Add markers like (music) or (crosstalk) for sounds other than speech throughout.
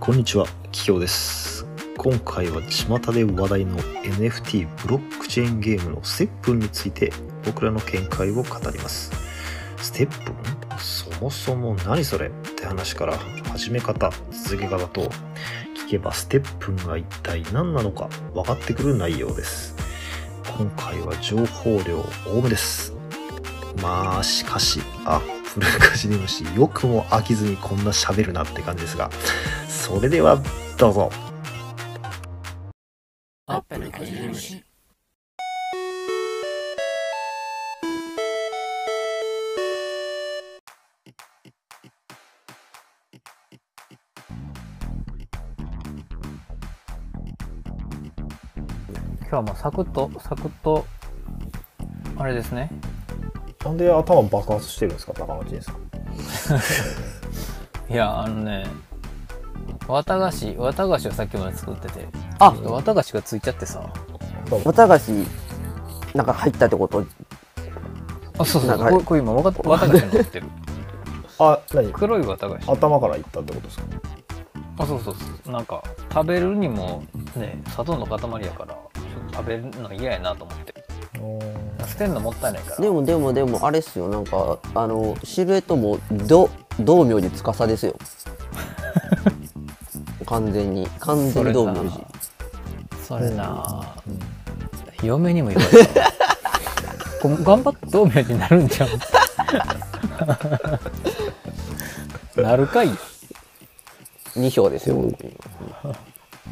こんにちは、キキョウです。今回は巷で話題の NFT ブロックチェーンゲームのステップについて僕らの見解を語ります。ステップ？ンそもそも何それ？って話から始め方、続け方と聞けばステップンが一体何なのか分かってくる内容です。今回は情報量多めです。まあ、しかし、アップルカジネムシ、よくも飽きずにこんな喋るなって感じですが、それでは、どうぞ。アップルかじり虫今日はもうサクッとサクッとあれですねなんで頭爆発してるんですか、高野仁さん。(laughs) いやあのね綿菓子綿菓子をさっきまで作ってて。あ。綿菓子がついちゃってさ。綿菓子なんか入ったってこと？あそうそう。なんかこうこう今綿菓子に乗ってる。(laughs) あ、何？黒い綿菓子。頭からいったってことですか？あそうそうそう。なんか食べるにもね砂糖の塊やからちょっと食べるの嫌やなと思って。捨てんのもったいないから。でもでもでもあれっすよ。なんかあのシルエットもど道明寺司ですよ (laughs) 完全に完全に道明寺それな、嫁にも言われた。こ頑張って道明寺になるんじゃん (laughs) なるかい？2票ですよ本当に。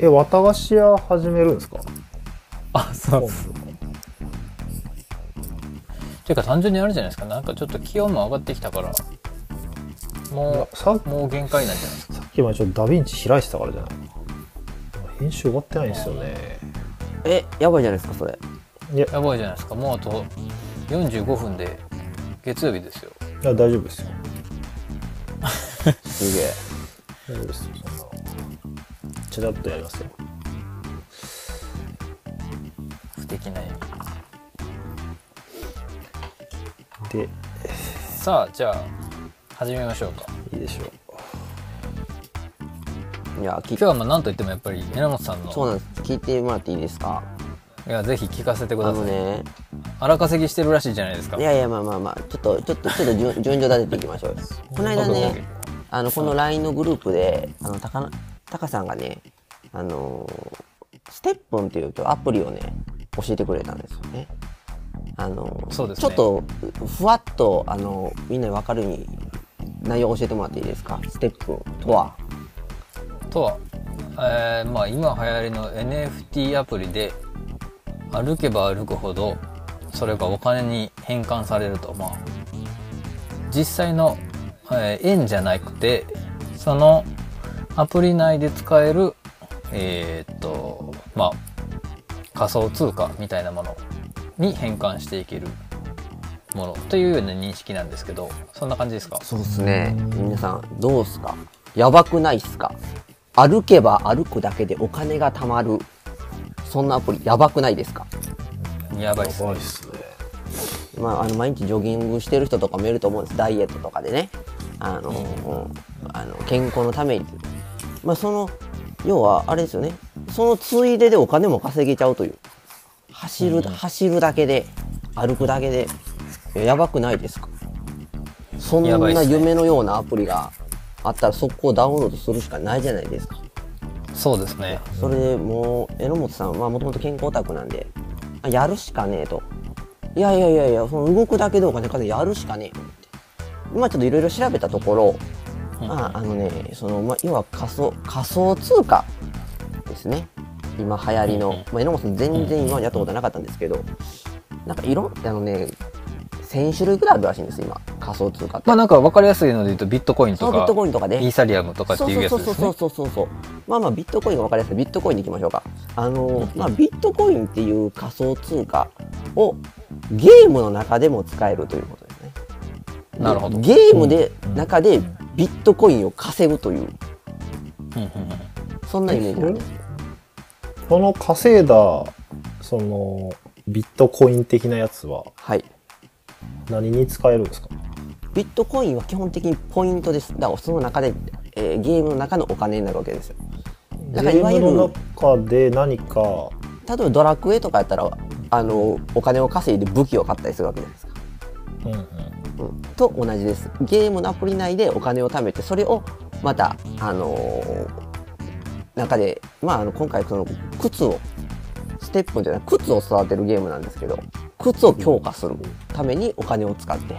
え、綿菓子屋始めるんですか？あそうそうていうか単純にあるじゃないですか。なんかちょっと気温も上がってきたからもさうもう限界なんじゃない？ですかさっきまでちょっとダヴィンチ開いてたからじゃない？編集終わってないんですよね。えやばいじゃないですかそれやばいじゃないですかもうあと45分で月曜日ですよいや、大丈夫ですよ。(laughs) すげえ大丈夫ですよ。ちらっとやりますよ。不敵なで、さあじゃあ始めましょうか。いいでしょう。いや聞今日はまあ何といってもやっぱり榎本さんの。そうなんです。聞いてもらっていいですか？いやぜひ聞かせてくあださい、のね。荒稼ぎしてるらしいじゃないですか。いやいやまあまあまあ。ちょっとちょっとちょっと順順序立てていきましょう。よ (laughs) この間ねあのこの LINE のグループであの高な高さんがねあのーステップンっていうアプリをね教えてくれたんですよね。あのーそうですね。ちょっとふわっとあのみんなに分かるように内容を教えてもらっていいですか？ステップとは？とは、えーまあ今流行りの NFT アプリで歩けば歩くほどそれがお金に変換されると。まあ実際の、えー円じゃなくてそのアプリ内で使えるえーっとまあ仮想通貨みたいなものに変換していける。ものというような認識なんですけどそんな感じですか？そうですね。皆さんどうっすか？やばくないっすか？歩けば歩くだけでお金が貯まる。そんなアプリやばくないですか？やばいっすね。まあ、あの毎日ジョギングしてる人とかもいると思うんです。ダイエットとかでね。あの、あの健康のために、まあ、その要はあれですよね。そのついででお金も稼げちゃうという。走る,、走るだけで歩くだけで。いややばくないですか？そんな夢のようなアプリがあったら速攻ダウンロードするしかないじゃないですか。そうですね。それでもう榎本さんはもともと健康オタクなんであやるしかねえと。いやいやいやいやその動くだけでお金稼いでやるしかねえって。今ちょっといろいろ調べたところ、まああのねその、まあ、要は仮想仮想通貨ですね。今流行りの、まあ、榎本さん全然今までやったことなかったんですけどなんかいろんあのね1000種類ぐらいあるらしいんです今。仮想通貨って。まあなんか分かりやすいので言うとビットコインとかそうビットコインとかね。イーサリアムとかっていうやつそうですね。そうそうそうそうそう。まあまあビットコインが分かりやすい。ビットコインでいきましょうか。あの、まあ、ビットコインっていう仮想通貨をゲームの中でも使えるということですね。でなるほど。ゲームで中でビットコインを稼ぐという。うんうんうんそんなイメージなんです。この稼いだ、その、ビットコイン的なやつははい何に使えるんですか？ビットコインは基本的にポイントです。だからその中で、えーゲームの中のお金になるわけですよ。だゲからいわゆるームの中で何か。例えばドラクエとかやったらあのお金を稼いで武器を買ったりするわけじゃないですか、うんうんうん、と同じです。ゲームのアプリ内でお金を貯めてそれをまたあのー中でまああの今回その靴をステップじゃない靴を育てるゲームなんですけど靴を強化するためにお金を使って。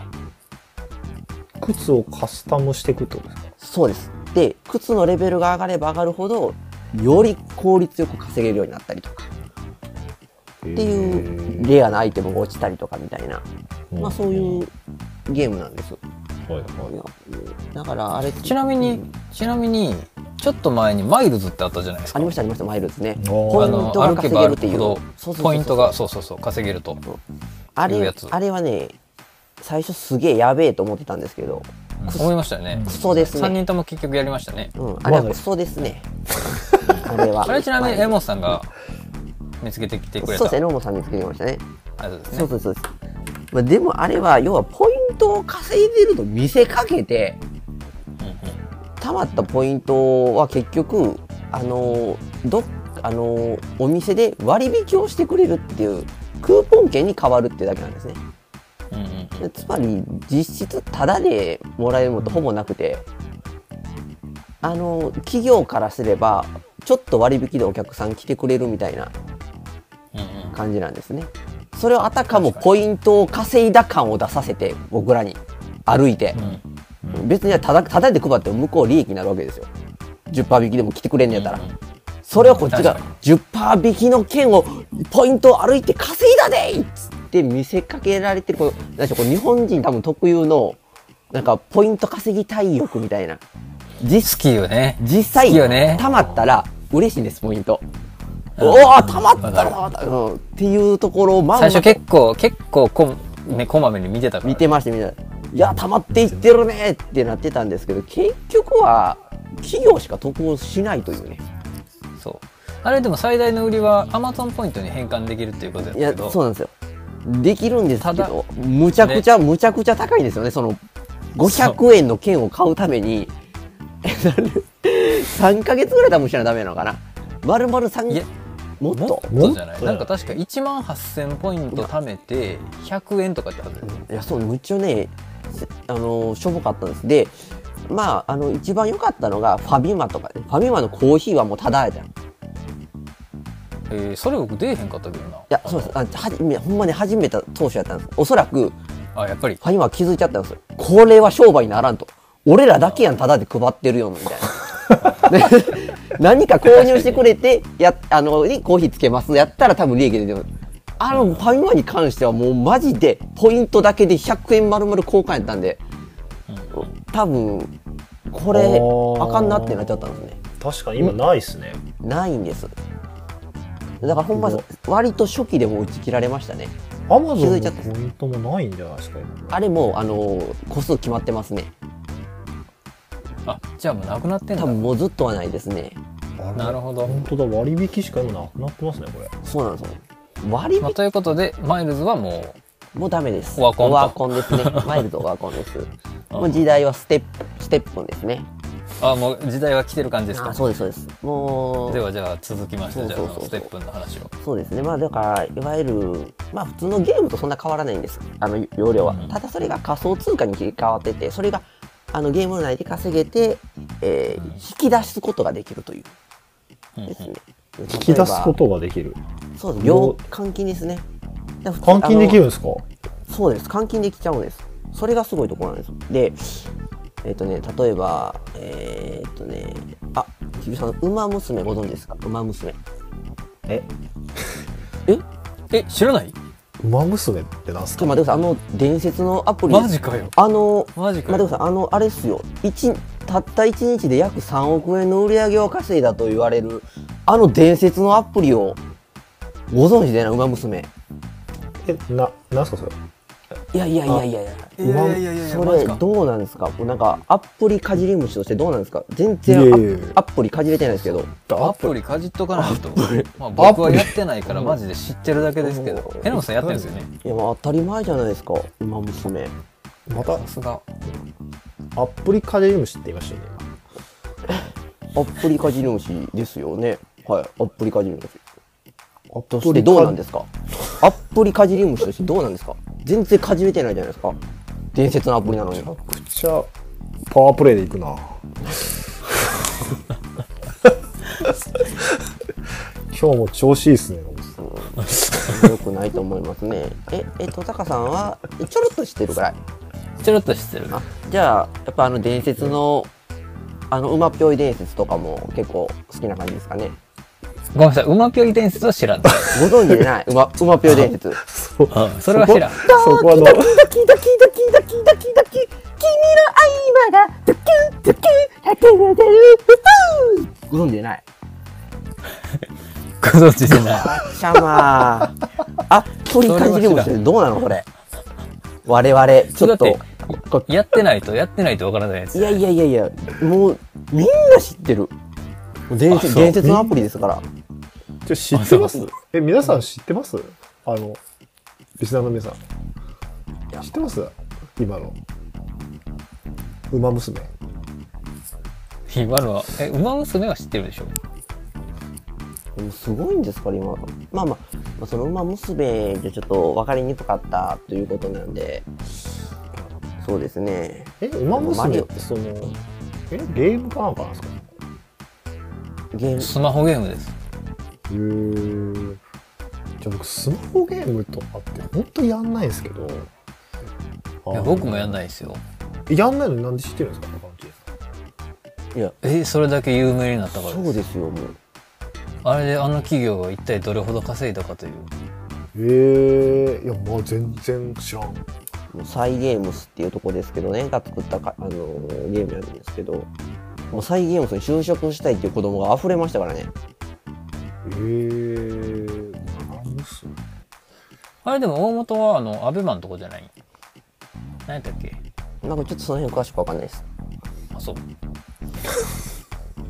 靴をカスタムしていくってことですか？そうです。で靴のレベルが上がれば上がるほどより効率よく稼げるようになったりとか。っていうレアなアイテムが落ちたりとかみたいな、まあそういうゲームなんです。はいはい。いやだからあれちなみにちなみにちょっと前にマイルズってあったじゃないですか。ありましたありましたマイルズね。ポイントが稼げるっていう。ポイントがそうそうそう稼げると。あれあれはね最初すげえやべえと思ってたんですけど、思いましたよね。クソです3ね。人とも結局やりましたね。うん、あれはクソですね。あれは。あれちなみにまあエモスさんが見つけてきてくれた。そうですね、ロモさんにつけてきましたね。あれですね。そうそうそうです。まあ、でもあれは要はポイントを稼いでると見せかけて貯まったポイントは結局あのどあのお店で割引をしてくれるっていうクーポン券に変わるってだけなんですね。うんつまり実質タダでもらえるものとほぼなくてあの企業からすればちょっと割引でお客さん来てくれるみたいな感じなんですね。それをあたかもポイントを稼いだ感を出させて僕らに歩いて、別にただただで配っても向こう利益になるわけですよ。10%引きでも来てくれんのやったら。それをこっちが確か10%引きの券をポイントを歩いて稼いだでいっつって見せかけられてるこうなんでしょうこう日本人多分特有のなんかポイント稼ぎたい欲みたいな実好きよね実際ね貯まったら嬉しいんですポイント。うん。おお貯まったまった、うん、っていうところを最初結構結構こん、ね、こまめに見てたから。見てましたみんないや溜まっていってるねってなってたんですけど結局は企業しか得をしないというね。そう。あれでも最大の売りはアマゾンポイントに変換できるっていうことですいやそうなんですよ。できるんですけどむちゃくちゃ、むちゃくちゃ高いですよね。その500円の券を買うために。3 (laughs) ヶ月ぐらい多分しなダメなのかな。丸々い3やもっと？もっとじゃない？なんか確か1万8000ポイント貯めて100円とかってはずいやそうむっちゃねせあのしょぼかったんです。でまああの一番良かったのがファミマとかね。ファミマのコーヒーはもうただやじゃん。いえーそれ僕出えへんかったけどな。やそうです。あはじめほんまに始めた当初やったんです。おそらくフあやっぱり？ァミマは気づいちゃったんですよ。これは商売にならんと。俺らだけやんただで配ってるよみたいな。で (laughs) (laughs) 何か購入してくれてやあのにコーヒーつけます。やったら多分利益出てるあのファミマに関してはもうマジでポイントだけで100円丸々交換やったんで多分これあかんなってなっちゃったんですね。確かに今ないっすね。ないんです。だからほんま割と初期でもう打ち切られましたね。アマゾンのポイントもないんじゃないですか今。あれもうあの個数決まってますねあじゃあもうなくなってんだ。多分もうずっとはないですね。なるほど。本当だ割引しか今なくなってますねこれ。そうなんですよ割引まあ、ということでマイルズはももうダメです。オワコンと。オワコンですね。(laughs) マイルドオワコンです。もう時代はステップステップンですね。うあもう時代は来てる感じですか？あそうですそうです。もうではじゃあ続きましてじゃあステップンの話を。そうですね。まあだからいわゆるまあ普通のゲームとそんな変わらないんです。あの容量は、うん。ただそれが仮想通貨に切り替わっててそれがあのゲーム内で稼げて、えー引き出すことができるという。ですね、引き出すことができる。そうです。両。換金ですね。換金できるんですか？そうです。換金できちゃうんです。それがすごいところなんですでえっ、とね例えばえっ、とねあキビさん「ウマ娘」ご存知ですか「ウマ娘。え？え？え知らない？馬娘ってなんすか？ちょっと待ってください。あの伝説のアプリ。マジかよ。あのマジかよ。待ってください。あのあれっすよ。一たった1日で約3億円の売り上げを稼いだと言われるあの伝説のアプリをご存知でな「ウマ娘。えななんすかそれ」いやいやいやいやいや。いやいやいやいや。それどうなんですか？なんかアプリかじり虫としてどうなんですか？全い然アやいやいや。アプリかじれてないですけど。アプリかじっとかないと、まあ、僕はやってないからマジで知ってるだけですけど。榎本さんやってるんですよね？いやまあ当たり前じゃないですか「ウマ娘。またさすがアプリカジリムシって言いましたよねアップリカジルムシですよね。はい、アップリカジルムシ。アとしてどうなんですか？アップリかじり虫としてどうなんですか？全然かじれてないじゃないですか。伝説のアプリなのに。めちゃくちゃパワープレイでいくな。(laughs) 今日も調子いいっすね。よくないと思いますね。ええ戸坂さんはちょろっと知ってるぐらい？ちょろっと知ってる。あじゃあやっぱあの伝説のあの馬っぴょい伝説とかも結構好きな感じですかね？ごめんなさい。馬ぴょい伝説は知らん。ご存知でない。(laughs) 馬馬っぴょい伝説。うんそれは知らん。そこの。ドキドキドキドキドキドキドキ君の合間がドキュンドキュンハテナテルフフご存知でないご存知でないあっちゃまあ鳥かじり虫ってどうなのこれ我々ちょっとやってないとやってないとわからないやついやいやいやいやもうみんな知ってる伝説のアプリですからじゃ知ってます？え皆さん知ってます？あのリスナーの皆さん。知ってます？今の。馬娘。今のはえ馬娘は知ってるでしょ？でもすごいんですから今。まあまあ、まあ、その馬娘じゃちょっと分かりにくかったということなんで。そうですね。え馬娘ってそのえゲームかなんかなんですか？ゲーム。スマホゲームですじゃあ僕スマホゲームとかって本当やんないんですけど。いや僕もやんないですよ。やんないのになんで知ってるんですかいや。えそれだけ有名になったからそうですよもう。あれであの企業が一体どれほど稼いだかという。えー、いやまあ全然知らん。もうサイゲームスっていうとこですけどねが作ったか、あのーゲームなんですけど。もうサイゲームスに就職したいっていう子供が溢れましたからねえー、馬娘あれでも大元はあのアベマのとこじゃない？何やったっけ？なんかちょっとその辺詳しくわかんないです。あそう。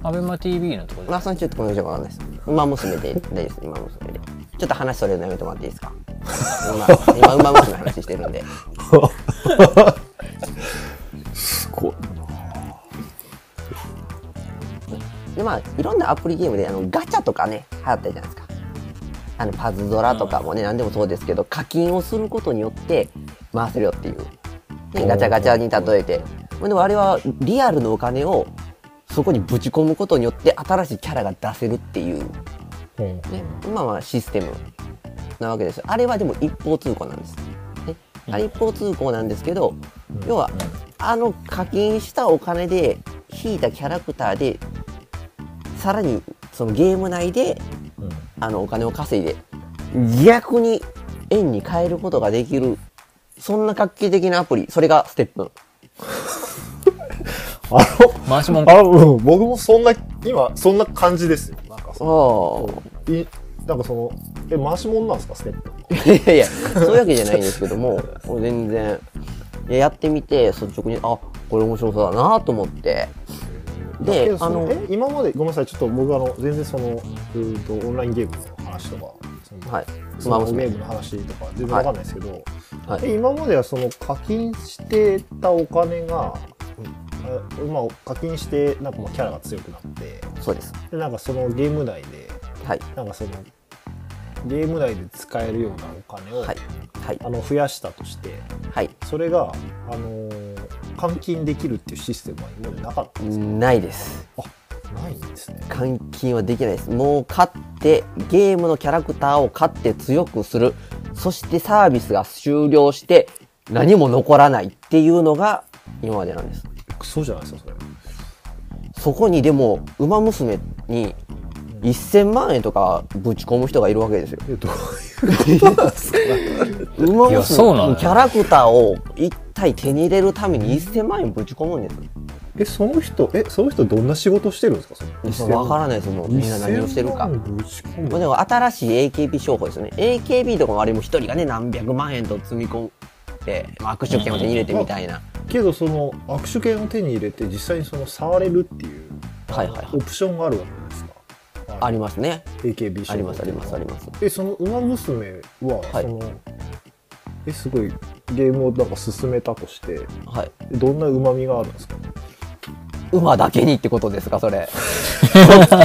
アベマ TV のとこでまあそのちょっとこの辺わかんないです。馬娘で大丈夫です馬娘で。ちょっと話それるのやめてもらっていいですか？(laughs) 今今馬娘の話してるんで。すごいでまあいろんなアプリゲームであのガチャとかね流行ったじゃないですか。あのパズドラとかもね何でもそうですけど課金をすることによって回せるよっていう、ね、ガチャガチャに例えて。まあでもあれはリアルのお金をそこにぶち込むことによって新しいキャラが出せるっていう、ね、まあまあシステムなわけですあれはでも一方通行なんです、ね、あれ一方通行なんですけど、要はあの課金したお金で引いたキャラクターでさらにそのゲーム内であのお金を稼いで逆に円に変えることができるそんな画期的なアプリ。それがステップ。ン (laughs) あの回しもんあ、うん、僕もそんな、今、そんな感じですよ。なんかあそあの、いなんかその、え、回し物なんですか、ステップ。いやいやそういうわけじゃないんですけどももう全然。いややってみて率直にあこれ面白そうだなと思ってであの今まで、ごめんなさい、ちょっと僕あの、全然その、うーと、オンラインゲームの話とか、そのはい。スマホゲまあームの話とか、全然わかんないですけど、はい。え今まではその課金してたお金が、あまあ、課金して、なんかまあキャラが強くなって、そうです。でなんかそのゲーム内で、はい。なんかその、ゲーム内で使えるようなお金を、はいはい。あの増やしたとしてはい。それが、あのー換金できるっていうシステムは今までなかったんですか、ないです。ないんですね。換金はできないです。もう買ってゲームのキャラクターを買って強くする。そしてサービスが終了して何も残らないっていうのが今までなんです。クソじゃないですかそれ。そこにでも「ウマ娘」に1000万円とかぶち込む人がいるわけですよ。えどういうこと？なんですかウマいやそうなのよ。娘のキャラクターを一体手に入れるために1000万円ぶち込むんですえその人えその人どんな仕事してるんですか？わからないですもうみんな何をしてるか。1000万ぶち込む。まあでも新しい AKB 商法ですよね。AKB とかもあれも一人がね何百万円と積み込んで、まあ、握手券を手に入れてみたいな、けどその握手券を手に入れて実際にその触れるっていうはいはいはい。オプションがあるわけですかありますね。AKB ありますありますあります。えその「ウマ娘は」はい。そのえすごいゲームをなんか進めたとしてはい。どんなうまみがあるんですか？馬だけにってことですかそれ。(laughs) ちょっと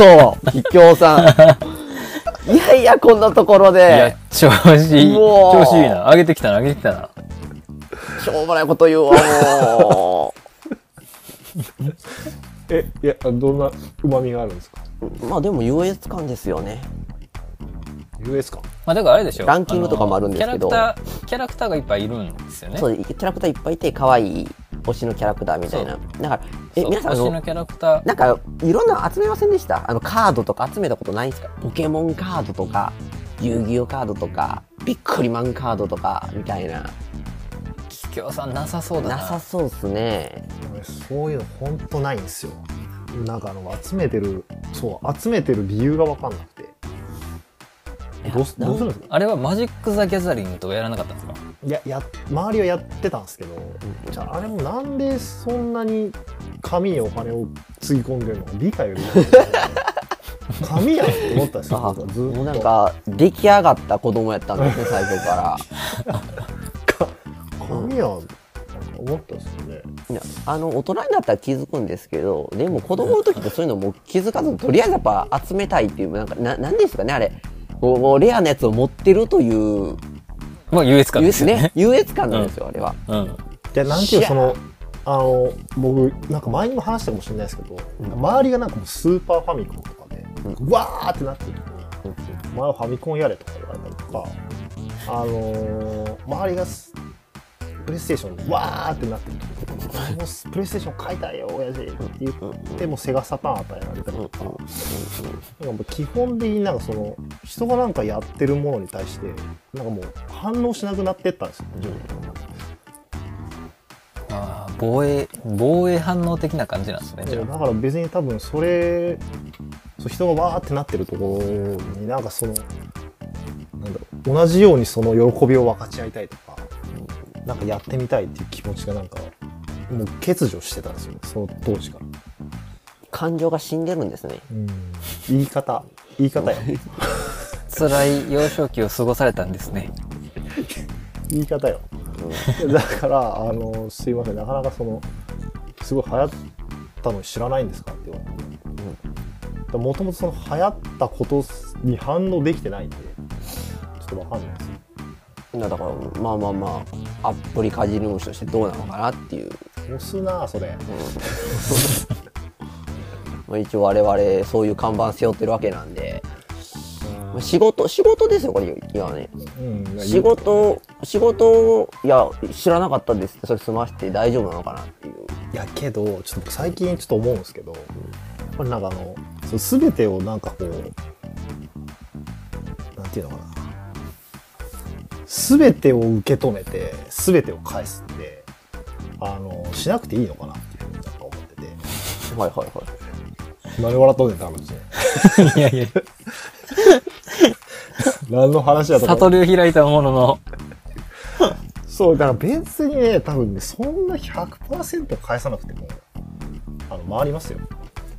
桔梗さん。(laughs) いやいやこんなところいやで、調子いい。調子いいな。上げてきたな、上げてきたな。しょうもないこと言うわも (laughs) えいやどんなうまみがあるんですか？うまあでも優越感ですよね。US か。まあ、だからあれでしょ。ランキングとかもあるんですけど。キャラクター、キャラクターがいっぱいいるんですよね。そうキャラクターいっぱいいて可愛い推しのキャラクターみたいな。だからえ皆さん推しのキャラクター。なんかいろんなの集めませんでした？あのカードとか集めたことないですか？ポケモンカードとか遊戯王カードとかビックリマンカードとかみたいな。桔梗さんなさそうだな。なさそうっすね。そういうの本当ないんですよなんかあの集めてるそう集めてる理由が分かんなくて。どうすどうするんですか？あれはマジック・ザ・ギャザリングとかやらなかったんですか？いやや周りはやってたんですけど、じゃああれもなんでそんなに紙にお金をつぎ込んでるのか理解ができない。紙やんって思ったんですよあ僕はずっと。もうなんか出来上がった子供やったんですね最初か (laughs) 紙やん思ったんですよね。らいやあの大人になったら気づくんですけどでも子供の時ってそういうのもう気づかずとりあえずやっぱ集めたいっていうなんかななんですかねあれ。こうもうレアなやつを持ってるというまあ優越感優越ですよね。ね (laughs) 優越感なんですよ、あれは。うん。でなんていうそのあの僕なんか前にも話したかもしれないですけど、周りがなんかもうスーパーファミコンとかで、うわーってなってる時に「お前はファミコンやれ」とか言われたりとかあのー周りがスプレイステーションでわーってなってる時に「俺もプレイステーション買いたいよ親父」って言ってもセガサターン与えられたりとか。なんか基本的になんかその人がなんかやってるものに対してなんかもう反応しなくなってったんですよ、防衛、防衛反応的な感じなんですね、だから別に多分それそう人がわーってなってるところになんかそのなんだろう同じようにその喜びを分かち合いたいとかなんかやってみたいっていう気持ちがなんかもう欠如してたんですよね。その当時から、感情が死んでるんですね。言い方。言い方よあ。辛い幼少期を過ごされたんですね。言い方よ、だからあのすいません。なかなかそのすごい流行ったの知らないんですかって言われて。もともとその流行ったことに反応できてないんでちょっとわかんないですだからまあまあまあアップリカジヌムシとしてどうなのかなっていう、押すなそれ。まあ、一応我々そういう看板背負ってるわけなんで、まあ、仕事仕事ですよこれ今ね。うん。仕事仕事いや知らなかったです。ってそれ済まして大丈夫なのかなっていう。いやけどちょっと僕最近ちょっと思うんですけどやっぱりなんかあのそう全てをなんかこうなんていうのかな全てを受け止めて全てを返すってあのしなくていいのかなっていうふうに思ってて。はいはいはい。何笑っとんねんって話 (laughs) いやいや、(laughs) 何の話だとか。悟りを開いたものの、そうだから別にね多分ねそんな100%返さなくてもあの回りますよ、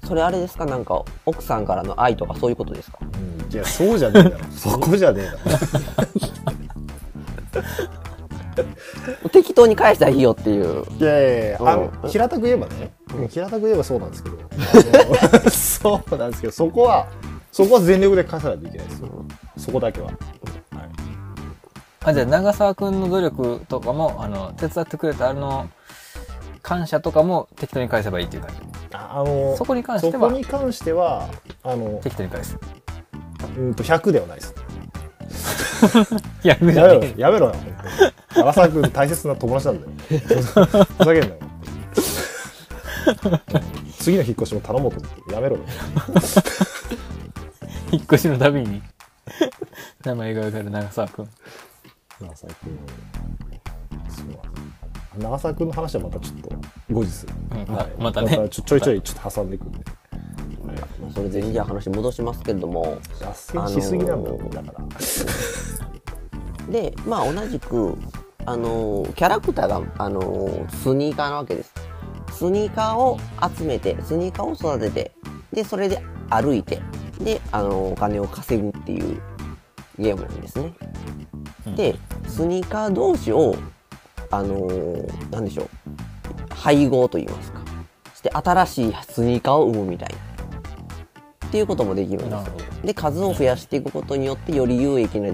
それあれですか？なんか奥さんからの愛とかそういうことですか？うん、いやそうじゃねえだろ。そこじゃねえだろ (laughs) (laughs) 適当に返したらいいよっていういやいやいや、うん平たく言えばね、平たく言えばそうなんですけど、(laughs) そうなんですけど、そこは、そこは全力で返さないといけないですよ。そこだけは。はい、あじゃあ長澤くんの努力とかも、あの、手伝ってくれたあの、感謝とかも適当に返せばいいっていう感じ。ああのそこに関してはそこに関しては、あの、適当に返す。うんと100ではないです。い (laughs) や、めろよ、やめろよ、本当に。荒沢君大切な友達なんだよ。ふざけんなよ。次の引っ越しも頼もうと思って、やめろよ。引っ越しのたびに、名前がわかる長澤くん。長澤君。そう長澤君の話はまたちょっと後日、うんはいまたねちょちょいちょいちょっと挟んでいくんで、まあそれでじゃあ話戻しますけれども脱線しすぎなんだから。(laughs) でまあ同じくあのーキャラクターがあのースニーカーなわけです。スニーカーを集めてスニーカーを育ててでそれで歩いてであのーお金を稼ぐっていうゲームなんですね、でスニーカー同士をあのーなんでしょう。配合といいますか。スして新しいスニーカーを生むみたいなっていうこともできるんですよ。で数を増やしていくことによってより有益な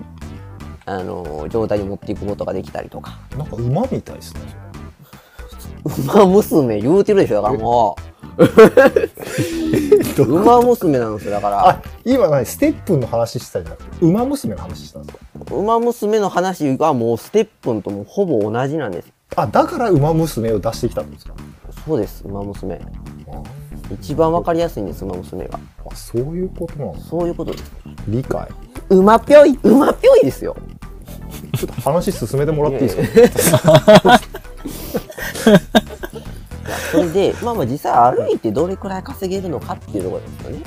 あの状態に持っていくことができたりとか。なんか馬みたいですね。馬娘言うてるでしょだからもう。(laughs) 馬娘なんですよだから。あ今何ステップンの話してたんじゃなくて馬娘の話したんですか馬娘の話はもうステップンともほぼ同じなんですあだから馬娘を出してきたんですか？そうです馬娘一番わかりやすいんです馬娘が。あそういうことなんですそういうことです。理解。馬ぴょい馬ぴょいですよ。ちょっと話進めてもらっていいですか？それでまあまあ実際歩いてどれくらい稼げるのかっていうところですよね。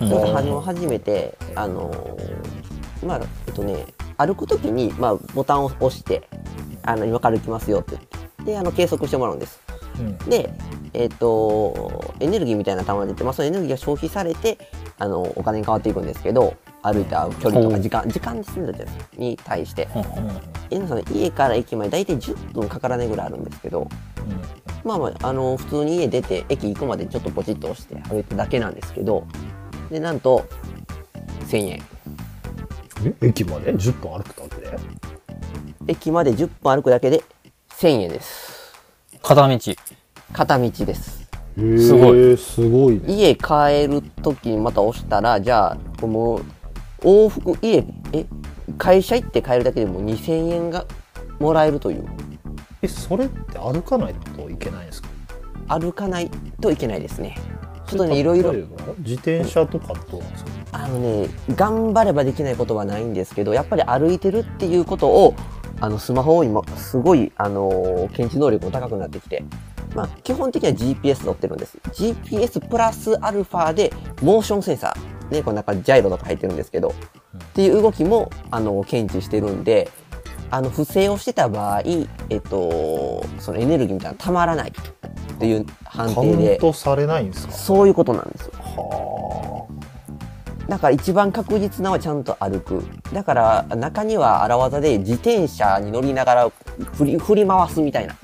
うん。ちょっと始め始めて、あのーまあ、えっとね、歩くときに、まあ、ボタンを押して、あの、今から歩きますよって言って、で、あの、計測してもらうんです。うん。で、えっと、エネルギーみたいな玉が出て、まあ、そのエネルギーが消費されて、あの、お金に変わっていくんですけど、歩いた距離とか時間、時間ですね、だってに対して。ほん。の家から駅まで大体10分かからないぐらいあるんですけど、まあまあ、あの、普通に家出て、駅行くまでちょっとポチッと押して歩いただけなんですけど、で、なんと、1000円。え駅まで？10分歩くだけで？駅まで10分歩くだけで1000円です。片道片道です。すごいすごいね家帰る時にまた押したら、じゃあ、もう、往復、家、え、会社行って帰るだけでもう2000円がもらえるという。えそれって歩かないといけないんですか？歩かないといけないですね。ちょっとね、いろいろ自転車とかどうなんですか？あのね、頑張ればできないことはないんですけど、やっぱり歩いてるっていうことを、あの、スマホを今、すごい、あのー検知能力も高くなってきて、まあ、基本的には GPS 乗ってるんです。GPS プラスアルファで、モーションセンサー。ね、この中にジャイロとか入ってるんですけど、っていう動きも、あの、検知してるんで、あの、不正をしてた場合、えっと、そのエネルギーみたいなのたまらないっていう判カウン定で、トされないんですか？そういうことなんですよ。はだから一番確実なのはちゃんと歩く。だから中には荒技で自転車に乗りながら振り振り回すみたいな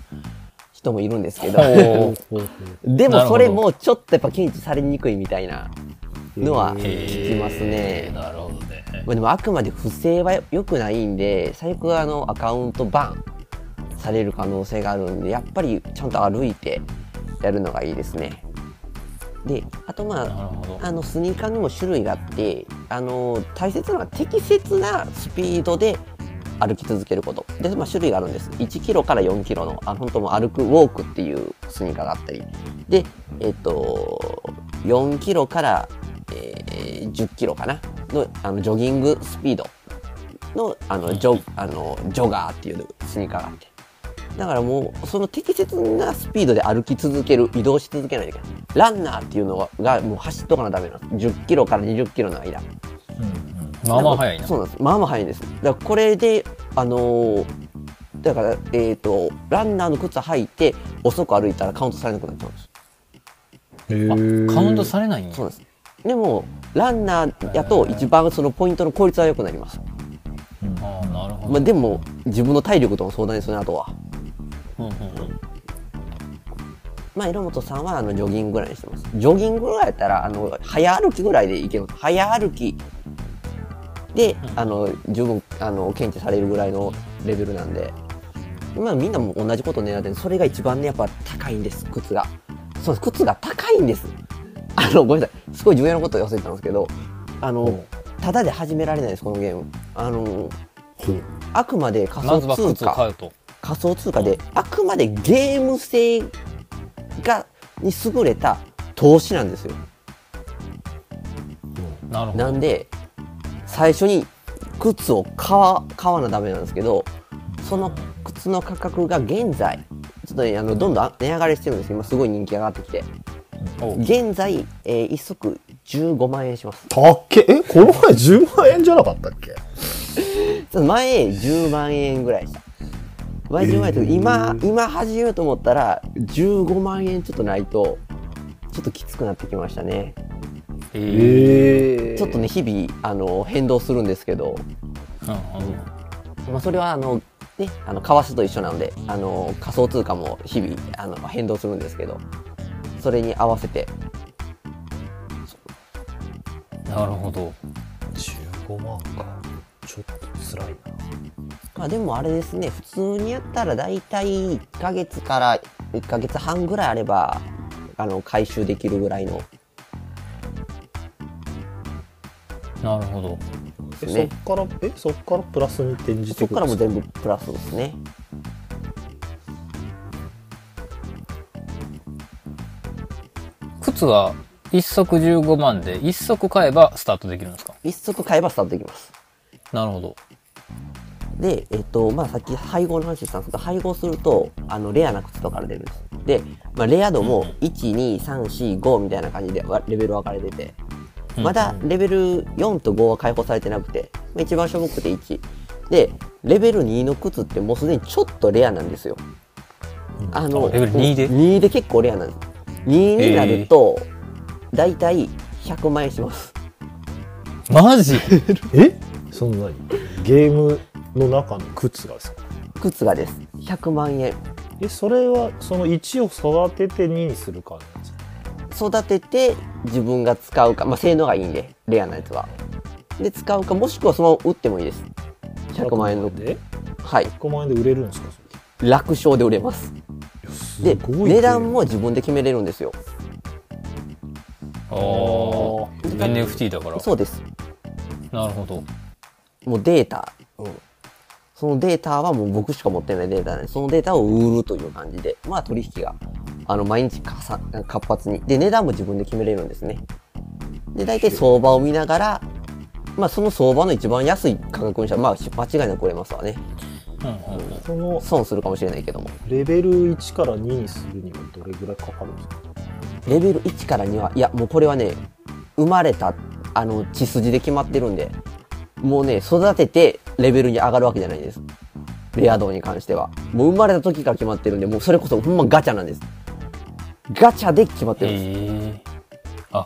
人もいるんですけど、ほ (laughs) でもそれもちょっとやっぱ検知されにくいみたいなのはへ聞きますね。なるほどねまあ、でもあくまで不正は良くないんで、最悪はあのアカウントバンされる可能性があるんで、やっぱりちゃんと歩いてやるのがいいですね。で、あとまあ、あのスニーカーにも種類があってあの大切なのは適切なスピードで歩き続けること。で、まあ、種類があるんです。1キロから4キロのあ本当もう歩くウォークっていうスニーカーがあったり。でえっと4キロから、えー10キロかな。のあのジョギングスピードのあのジョあのジョガーっていうスニーカーがあってだからもうその適切なスピードで歩き続ける移動し続けないといけない。ランナーっていうのがもう走っとかなダメなんです10キロから20キロの間。まあまあ早いな。そうなんですまあまあ早いんです。だからこれであのーだからえっ、とランナーの靴履いて遅く歩いたらカウントされなくなっちゃうんですへあカウントされないん。やそうなんです。でもランナーやと一番そのポイントの効率は良くなります、ああなるほど、まあ、でも自分の体力との相談ですよねあとはうんうんうんまあ、榎本さんはあのジョギングぐらいにしてます。ジョギングぐらいやったら、あの、早歩きぐらいでいける。早歩きで、あの、十分、あの、検知されるぐらいのレベルなんで、まあ、みんなも同じこと狙ってるそれが一番ね、やっぱ高いんです、靴が。そうです、靴が高いんです。あの、ごめんなさい。すごい重要なことを忘れてたんですけど、あの、ただで始められないです、このゲーム。あの、あくまで仮まずは想通貨。仮想通貨であくまでゲーム性がに優れた投資なんですよ。なるほど。なんで最初に靴を買わ買わなダメなんですけどその靴の価格が現在ちょっとねあのどんどん値上がりしてるんです今すごい人気上がってきて。現在、えー、1足15万円します。たっけ？えこの前10万円じゃなかったっけ？(laughs) 前10万円ぐらいでした前10万円と、今今始めようと思ったら15万円ちょっとないとちょっときつくなってきましたね。ええちょっとね日々あの変動するんですけど、うんうんまあ、それはあのねあの為替と一緒なのであの仮想通貨も日々あの変動するんですけどそれに合わせて。なるほど。15万かちょっと辛いな。まあでもあれですね普通にやったら大体1ヶ月から1ヶ月半ぐらいあればあの回収できるぐらいの。なるほど。えね。そっからえそっからプラスに転じてそこからもいくんです全部プラスですね。靴は1足15万で1足買えばスタートできるんですか？一足買えばスタートできますなるほどで、えっと、まあ、さっき配合の話したんですけど、配合すると、あの、レアな靴とかから出るんです。で、まあ、レア度も、1、2、3、4、5みたいな感じでわレベル分かれてて、まだレベル4と5は解放されてなくて、まあ一番しょぼくて1。で、レベル2の靴ってもうすでにちょっとレアなんですよ。あの、あレベル2で？2で結構レアなんです。2になると、だいたい100万円します。マジ？(laughs) え？そんなに？ゲームの中の靴がですか？靴がです。100万円。えそれはその1を育てて2にする感じなんですか？育てて自分が使うか、まあ、性能がいいんでレアなやつは。で使うか。もしくはそのまま売ってもいいです。100万円の。で？はい。100万円で売れるんですか？そ楽勝で売れます。れで値段も自分で決めれるんですよ。ああ NFT だから。そうです。なるほどもうデータ、うん、そのデータはもう僕しか持ってないデータなんでそのデータを売るという感じで。まあ取引があの毎日かさ活発に。で値段も自分で決めれるんですね。で大体相場を見ながらまあその相場の一番安い価格にしたらまあ間違いなく売れますわね。うんうん。うん。その損するかもしれないけども。レベル1から2にするにはどれぐらいかかるんですか？レベル1から2はいやもうこれはね生まれたあの血筋で決まってるんでもうね育ててレベルに上がるわけじゃないんです。レア度に関しては。もう生まれた時から決まってるんでもうそれこそほんまガチャなんです。ガチャで決まってるんです、あ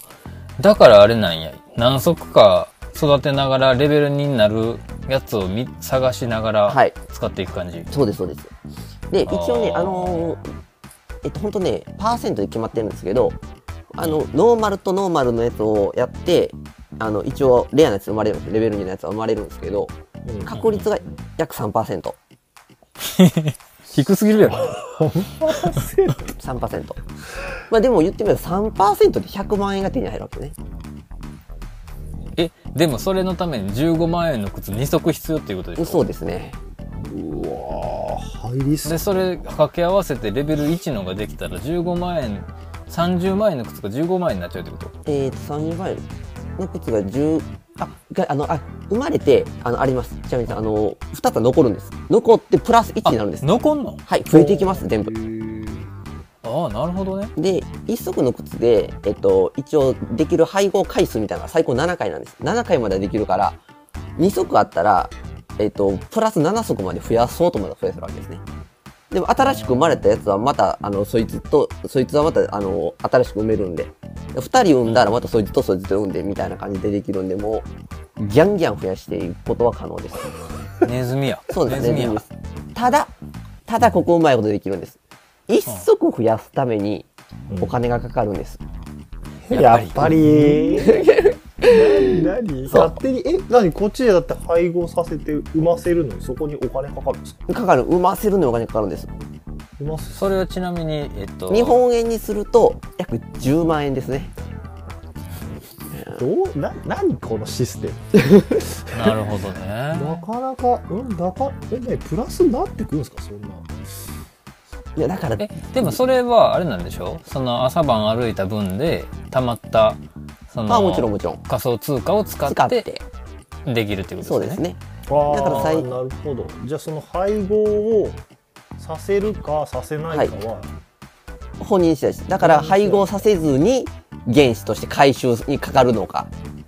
だからあれなんや。何足か育てながらレベル2になるやつを見探しながらはい。使っていく感じ、そうですそうです。で一応ねあのーえっと本当ねパーセントで決まってるんですけどあのノーマルとノーマルのやつをやってあの一応レアなやつ生まれるんですレベル2のやつは生まれるんですけどうん確率が約3%。(laughs) 低すぎるやろ3%。まあでも言ってみれば3%で100万円が手に入るわけね。えでもそれのために15万円の靴2足必要っていうことでしょ？そうですね。うわーハイリスでそれ掛け合わせてレベル1のができたら15万円30万円の靴が15万円になっちゃうってこと？えーと、30万円の靴が10、あ、が、あの、あ、生まれて、あの、あります。ちなみにあの、2つは残るんです。残ってプラス1になるんです。残んの？はい、増えていきます、全部。ああなるほどねで、1足の靴で、えっと、一応、できる配合回数みたいなのが最高7回なんです。7回まではできるから、2足あったら、えっと、プラス7足まで増やそうと思ったら増やせるわけですね。でも、新しく生まれたやつはまた、あの、そいつと、そいつはまた、あの、新しく産めるんで、2人産んだらまたそいつとそいつと産んで、みたいな感じでできるんで、もう、ギャンギャン増やしていくことは可能です。ネズミやそうですね。ネズミやですただ、ただここうまいことできるんです。一足増やすためにお金がかかるんです。やっぱり何勝手にえ何？こっちでだって配合させて産ませるのにそこにお金かかるんですか？かかる、産ませるのにお金かかるんです。産ませそれはちなみにえっと日本円にすると約10万円ですね。どう？な何このシステム？なるほどね。なかなかうんなかえねプラスになってくるんですか？そんないや、だから、えでもそれはあれなんでしょ？その朝晩歩いた分でたまったそのまあもちろんもちろん。仮想通貨を使ってて。できるってことですねそうですね。あだからさいーなるほどじゃあその配合をさせるかさせないかは、本人次第です。だから配合させずに原子として回収にかかるのか。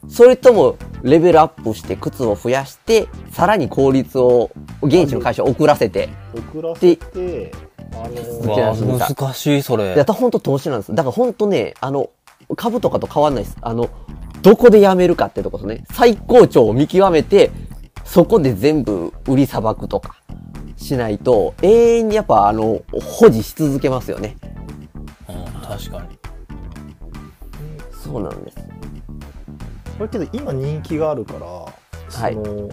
それともレベルアップして靴を増やして、さらに効率を原子の回収を遅らせて。遅らせて難しいそれやったら本当投資なんです。だから本当ね、あの、株とかと変わんないです。あの、どこでやめるかってとこですね。最高潮を見極めて、そこで全部売りさばくとかしないと、永遠にやっぱあの、保持し続けますよね。うん、確かにそうなんです。これけど今人気があるからそはいの、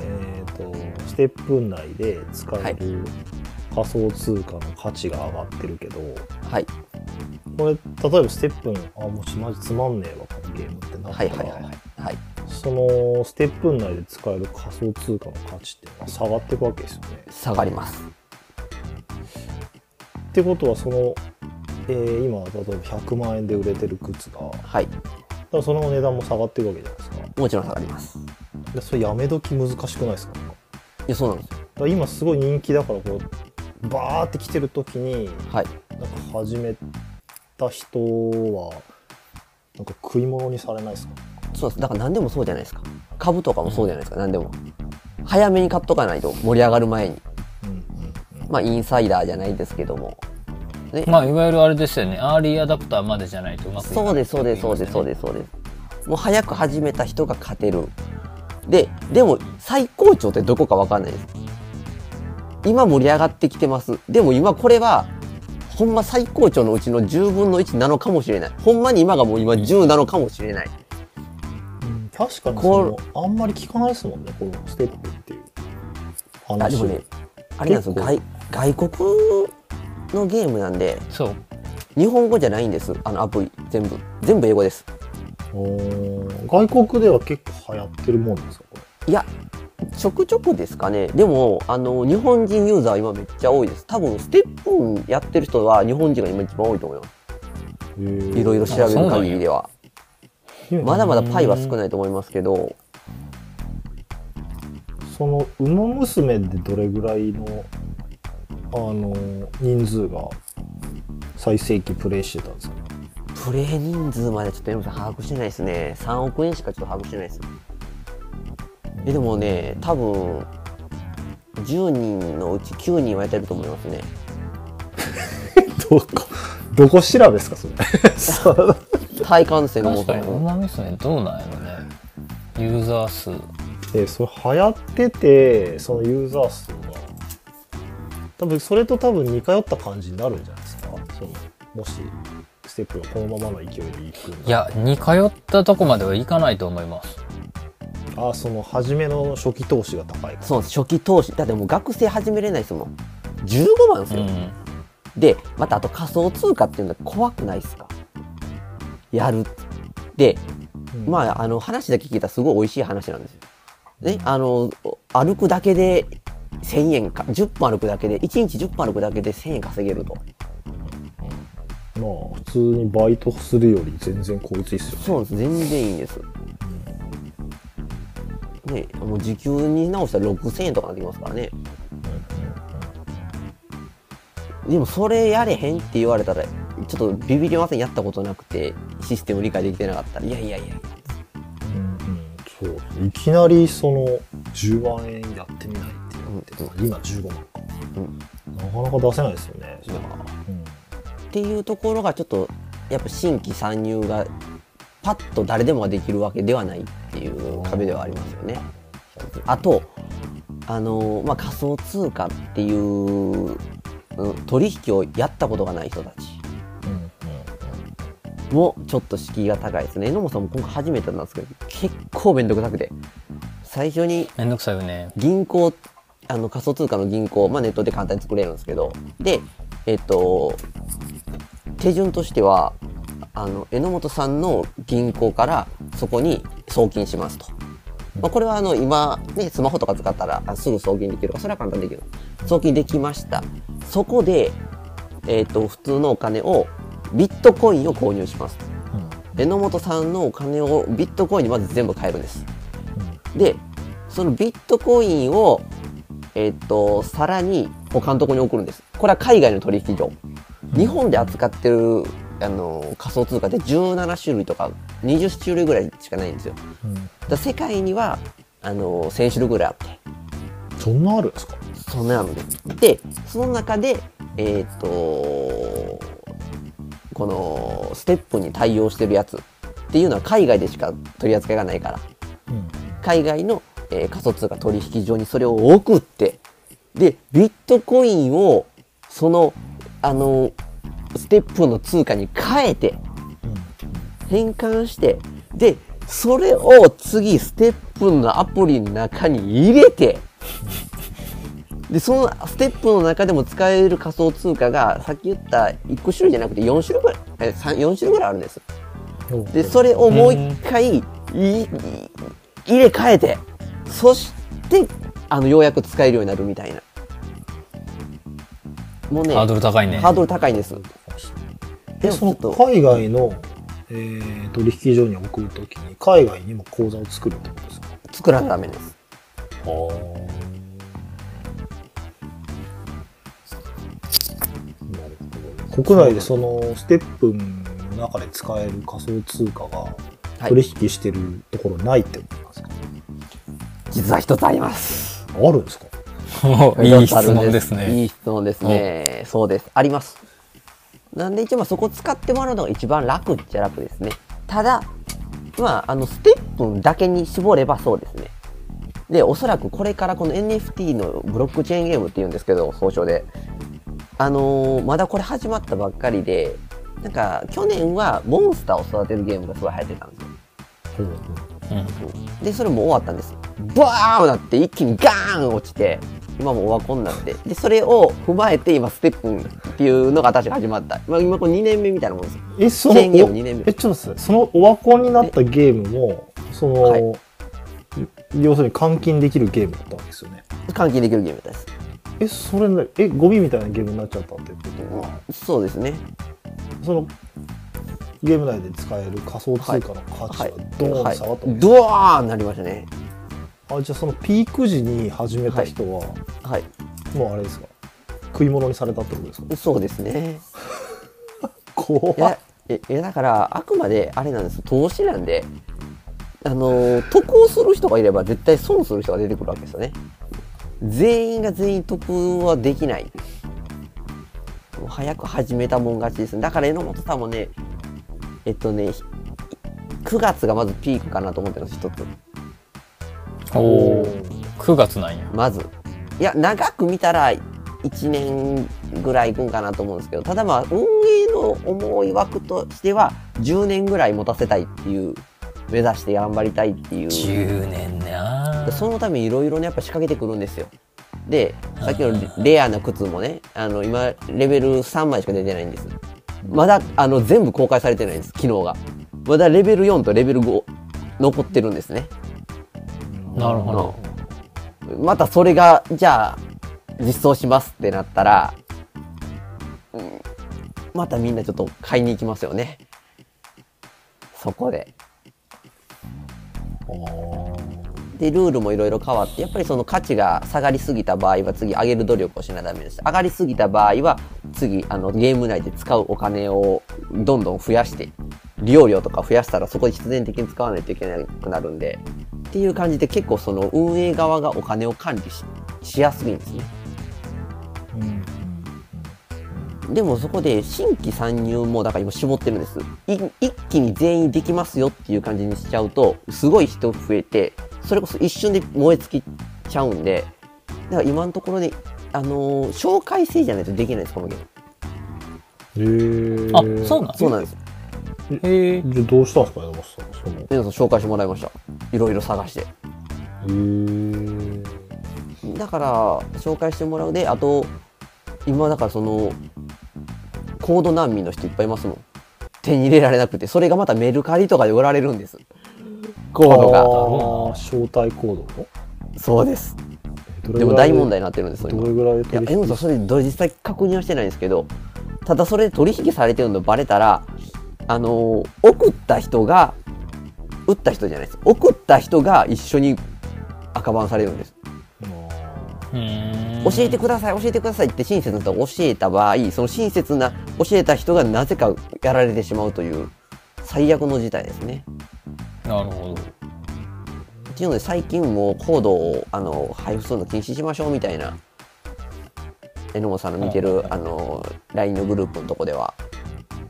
えっ、とステップ内で使える仮想通貨の価値が上がってるけど、はい。これ例えばステップンあもうマジつまんねえわこのゲームってなったら、はいはいはい。そのステップン内で使える仮想通貨の価値っていうのは下がっていくわけですよね。下がります。ってことはその、えー今例えば100万円で売れてる靴がはい。だからその値段も下がっていくわけじゃないですか。もちろん下がります。でそれやめ時難しくないですか？いや、そうなんですよ。今すごい人気だからこうバーって来てる時にはい。なんか始めた人はなんか食い物にされないですか？そうです。だから何でもそうじゃないですか。株とかもそうじゃないですか、何でも。早めに買っとかないと盛り上がる前に。うんうんまあ、インサイダーじゃないですけども。ね、まあいわゆるあれですよねアーリーアダプターまでじゃないとうまくいかないそうです、そうです、そうです、そうです、そうです。もう早く始めた人が勝てる。で、でも最高潮ってどこかわかんないです。今盛り上がってきてます。でも今これは、ほんま最高潮のうちの10分の1なのかもしれない。ほんまに今がもう今10なのかもしれない。うん確かにそこのあんまり聞かないですもんねこのステップっていうあ、話をでもね、あれなんですよ。結外外国のゲームなんで、そう日本語じゃないんです。あのアプリ。全部。全部英語です。外国では結構流行ってるもんですかこいや、ちょくちょくですかね。でも、あの、日本人ユーザーは今めっちゃ多いです。多分、ステップやってる人は日本人が今一番多いと思います。れいろいろ調べる限りでは。まだまだパイは少いないと思いますけど、その「ウマ娘」でどれぐらいのあの人数が最盛期プレイしてたんですか？プレイ人数までちょっと山さん把握してないですね。3億円しかちょっと把握してないです。え、でもね、多分、10人のうち9人はやってると思いますね。(laughs) どこどこ調べですかそれ。(laughs) そう。体感ですね、も。う確かにウマ娘どうなんやろね。ユーザー数。でそれ流行っててそのユーザー数が多分それと多分似通った感じになるんじゃないですか。そのもしステップがこのままの勢いでいくいや似通ったとこまではいかないと思いますあその初めの初期投資が高いそう初期投資。だってもう学生始めれないですもん。15万ですよ。うんで、またあと仮想通貨っていうのは怖くないですか？やる。で、うんまあ、あの、話だけ聞いたらすごい美味しい話なんですよ。ね、あの、歩くだけで1000円か、10分歩くだけで、1日10分歩くだけで1000円稼げると。まあ普通にバイトするより全然効率いいっすよねそうです。全然いいんです。ね、もう時給に直したら6000円とかなってきますからね。でもそれやれへんって言われたら、ちょっとビビりません。やったことなくて、システム理解できてなかったら、いやいやいや。うんうん、そう。いきなりその10万円やってみないって言って、うん今15万か、うん。なかなか出せないですよね。うんっていうところがちょっとやっぱ新規参入がパッと誰でもができるわけではないっていう壁ではありますよね。あとあのまあ、仮想通貨っていううん取引をやったことがない人たちうんもちょっと敷居が高いですね。榎本さんも今回初めてなんですけど結構めんどくさくて最初にめんどくさいよね銀行あの仮想通貨の銀行、まあ、ネットで簡単に作れるんですけどでえっと手順としてはあの榎本さんの銀行からそこに送金しますと、まあ、これはあの今、ね、スマホとか使ったらあすぐ送金できるからそれは簡単にできる。送金できました。そこで、えっと普通のお金をビットコインを購入します榎本さんのお金をビットコインにまず全部変えるんです。でそのビットコインをえっとさらに他のところに送るんです。これは海外の取引所。日本で扱ってるあの仮想通貨で17種類とか20種類ぐらいしかないんですよ。うん。だ世界にはあの1000種類ぐらいあって。そんなあるんですか？そんなのででその中でえっ、とこのステップに対応してるやつっていうのは海外でしか取り扱いがないから。海外の、えー仮想通貨取引所にそれを送って。でビットコインをそのあのステップの通貨に変えて変換してでそれを次ステップのアプリの中に入れてでそのステップの中でも使える仮想通貨がさっき言った1個種類じゃなくて4種類ぐらいえ3 4種類ぐらいあるんです。でそれをもう一回入れ替えてそしてあのようやく使えるようになるみたいな。もうねハードル高いね。ハードル高いんですででその海外の、えー取引所に送るときに海外にも口座を作るってことですか？作らなダメです。なるほど国内でそのステップンの中で使える仮想通貨がはい。取引してるところないってことなんですか、実は一つあります。あるんですか？お (laughs) いい質問ですいねい質問ですね。そうです。あります。なんで一応まあそこ使ってもらうのが一番楽っちゃ楽ですね。ただ、まあ、あの、ステップンだけに絞ればそうですね。で、おそらくこれからこの NFT のブロックチェーンゲームって言うんですけど、総称で。あのーまだこれ始まったばっかりで、なんか、去年はモンスターを育てるゲームがすごい流行ってたんですよ。うんで、それも終わったんです。バーンなって一気にガーン落ちて、今もオワコンになって。で、それを踏まえて今ステップンっていうのが確か始まった。まあ、今これ2年目みたいなもんです。え、その、ゲーム2年目え、ちょっとそのオワコンになったゲームも、その、はい要するに換金できるゲームだったわけですよね。換金できるゲームです。え、それね、え、ゴミみたいなゲームになっちゃったってこと？は、そうですね。その、ゲーム内で使える仮想通貨の価値はいがドーン下がったわけ、。ドワーンなりましたね。あ、じゃあそのピーク時に始めた人は、はい。もうあれですか？食い物にされたってことですか？そうですね。(laughs) 怖いや、えいやだから、あくまであれなんです。投資なんで、あのー、得をする人がいれば絶対損する人が出てくるわけですよね。全員が全員得はできない。早く始めたもん勝ちですね。だから榎本さんもね、えっとね、9月がまずピークかなと思ってるんです、一つ。おお9月なんやまず。いや、長く見たら1年ぐらいいくんかなと思うんですけど、ただまあ、運営の思い枠としては、10年ぐらい持たせたいっていう、目指して頑張りたいっていう。10年なでそのためにいろいろね、やっぱ仕掛けてくるんですよ。で、さっきのレレアな靴もね、あの、今、レベル3枚しか出てないんです。まだ、あの、全部公開されてないんです、機能が。まだレベル4とレベル5残ってるんですね。なるほどまたそれが、じゃあ、実装しますってなったら、うんまたみんなちょっと買いに行きますよね。そこで。で、ルールもいろいろ変わって、やっぱりその価値が下がりすぎた場合は次上げる努力をしなダメです。上がりすぎた場合は次、あの、ゲーム内で使うお金をどんどん増やして、利用料とか増やしたらそこで必然的に使わないといけなくなるんで、っていう感じで結構その運営側がお金を管理ししやすいんですね。でもそこで新規参入もだから今絞ってるんです。い一気に全員できますよっていう感じにしちゃうと、すごい人増えて、それこそ一瞬で燃え尽きちゃうんで、だから今のところね、あのー紹介制じゃないとできないです、このゲーム。へーあそうなんそうなんです。へえじゃあどうしたんですか山本さんそのへ皆さん紹介してもらいました。いろいろ探して。ーだから紹介してもらうであと今だからそのコード難民の人いっぱいいますもん手に入れられなくてそれがまたメルカリとかで売られるんですコードあがー招待コードのそうです。でも大問題になってるんですよ今。どれぐらいいやそれ実際確認はしてないんですけどただそれで取引されてるのバレたらあのー送った人が売った人じゃないです。送った人が一緒に赤バンされるんです。教えてください教えてくださいって親切な人が教えた場合その親切な教えた人がなぜかやられてしまうという最悪の事態ですね。なるほど。っていうので最近もうコードをあの配布するの禁止しましょうみたいな榎本さんの見てるあの LINE のグループのとこでは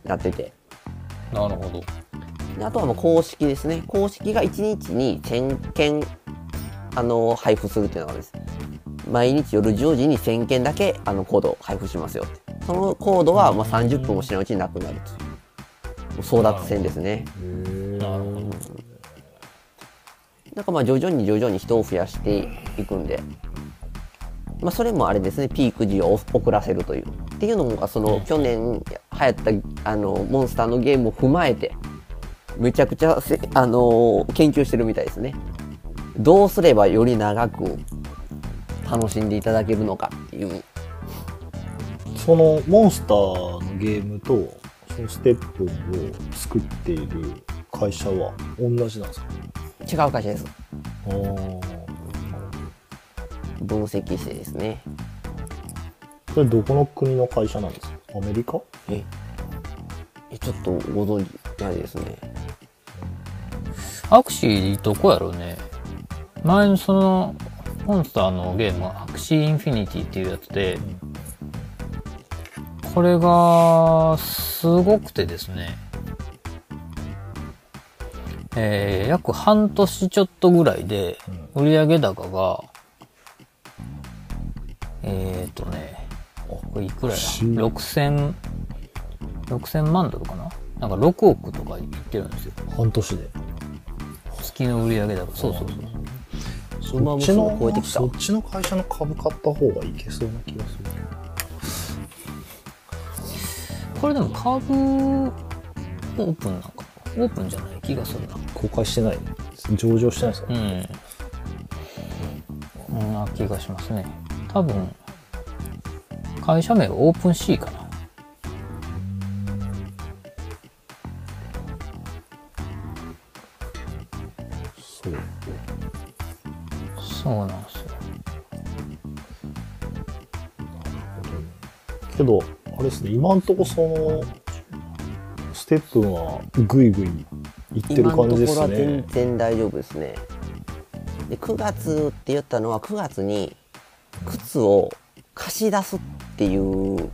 なってて。なるほど。であとはもう公式ですね。公式が1日に1000件あの配布するっていうのがです。毎日夜10時に1000件だけあのコードを配布しますよそのコードはまあ30分もしないうちになくなると。いう争奪戦ですね。なるほどなんかまあ徐々に徐々に人を増やしていくんで、まあそれもあれですね、ピーク時を遅らせるという。っていうのも、その去年流行ったあのモンスターのゲームを踏まえて、めちゃくちゃせあの研究してるみたいですね。どうすればより長く楽しんでいただけるのかっていう。そのモンスターのゲームとそのステップンを作っている会社は同じなんですか？違う会社です。あー分析してですね。それどこの国の会社なんですか？アメリカ？え、えちょっとご存知ないですね。アクシーどこやろうね。前のその、モンスターのゲームはアクシーインフィニティっていうやつで、これが、すごくてですね、えー、約半年ちょっとぐらいで、売上高が、えーとね、これいくらや不思議 ?6000、6000万ドルかな？なんか6億とか言ってるんですよ。半年で月の売上高。そうそうそう。そのままその超えてきたそっちの会社の株買った方がいけそうな気がするこれでも株オープンなんかな。オープンじゃない気がするな。公開してない。上場してないですか、うん。そんな気がしますね。多分会社名はオープンシーかな。そう。そうなんですよ。けどあれですね今んとこそのステップンはグイグイいってる今の感じですところは全ね然大丈夫ですね。で9月って言ったのは9月に靴を貸し出すっていう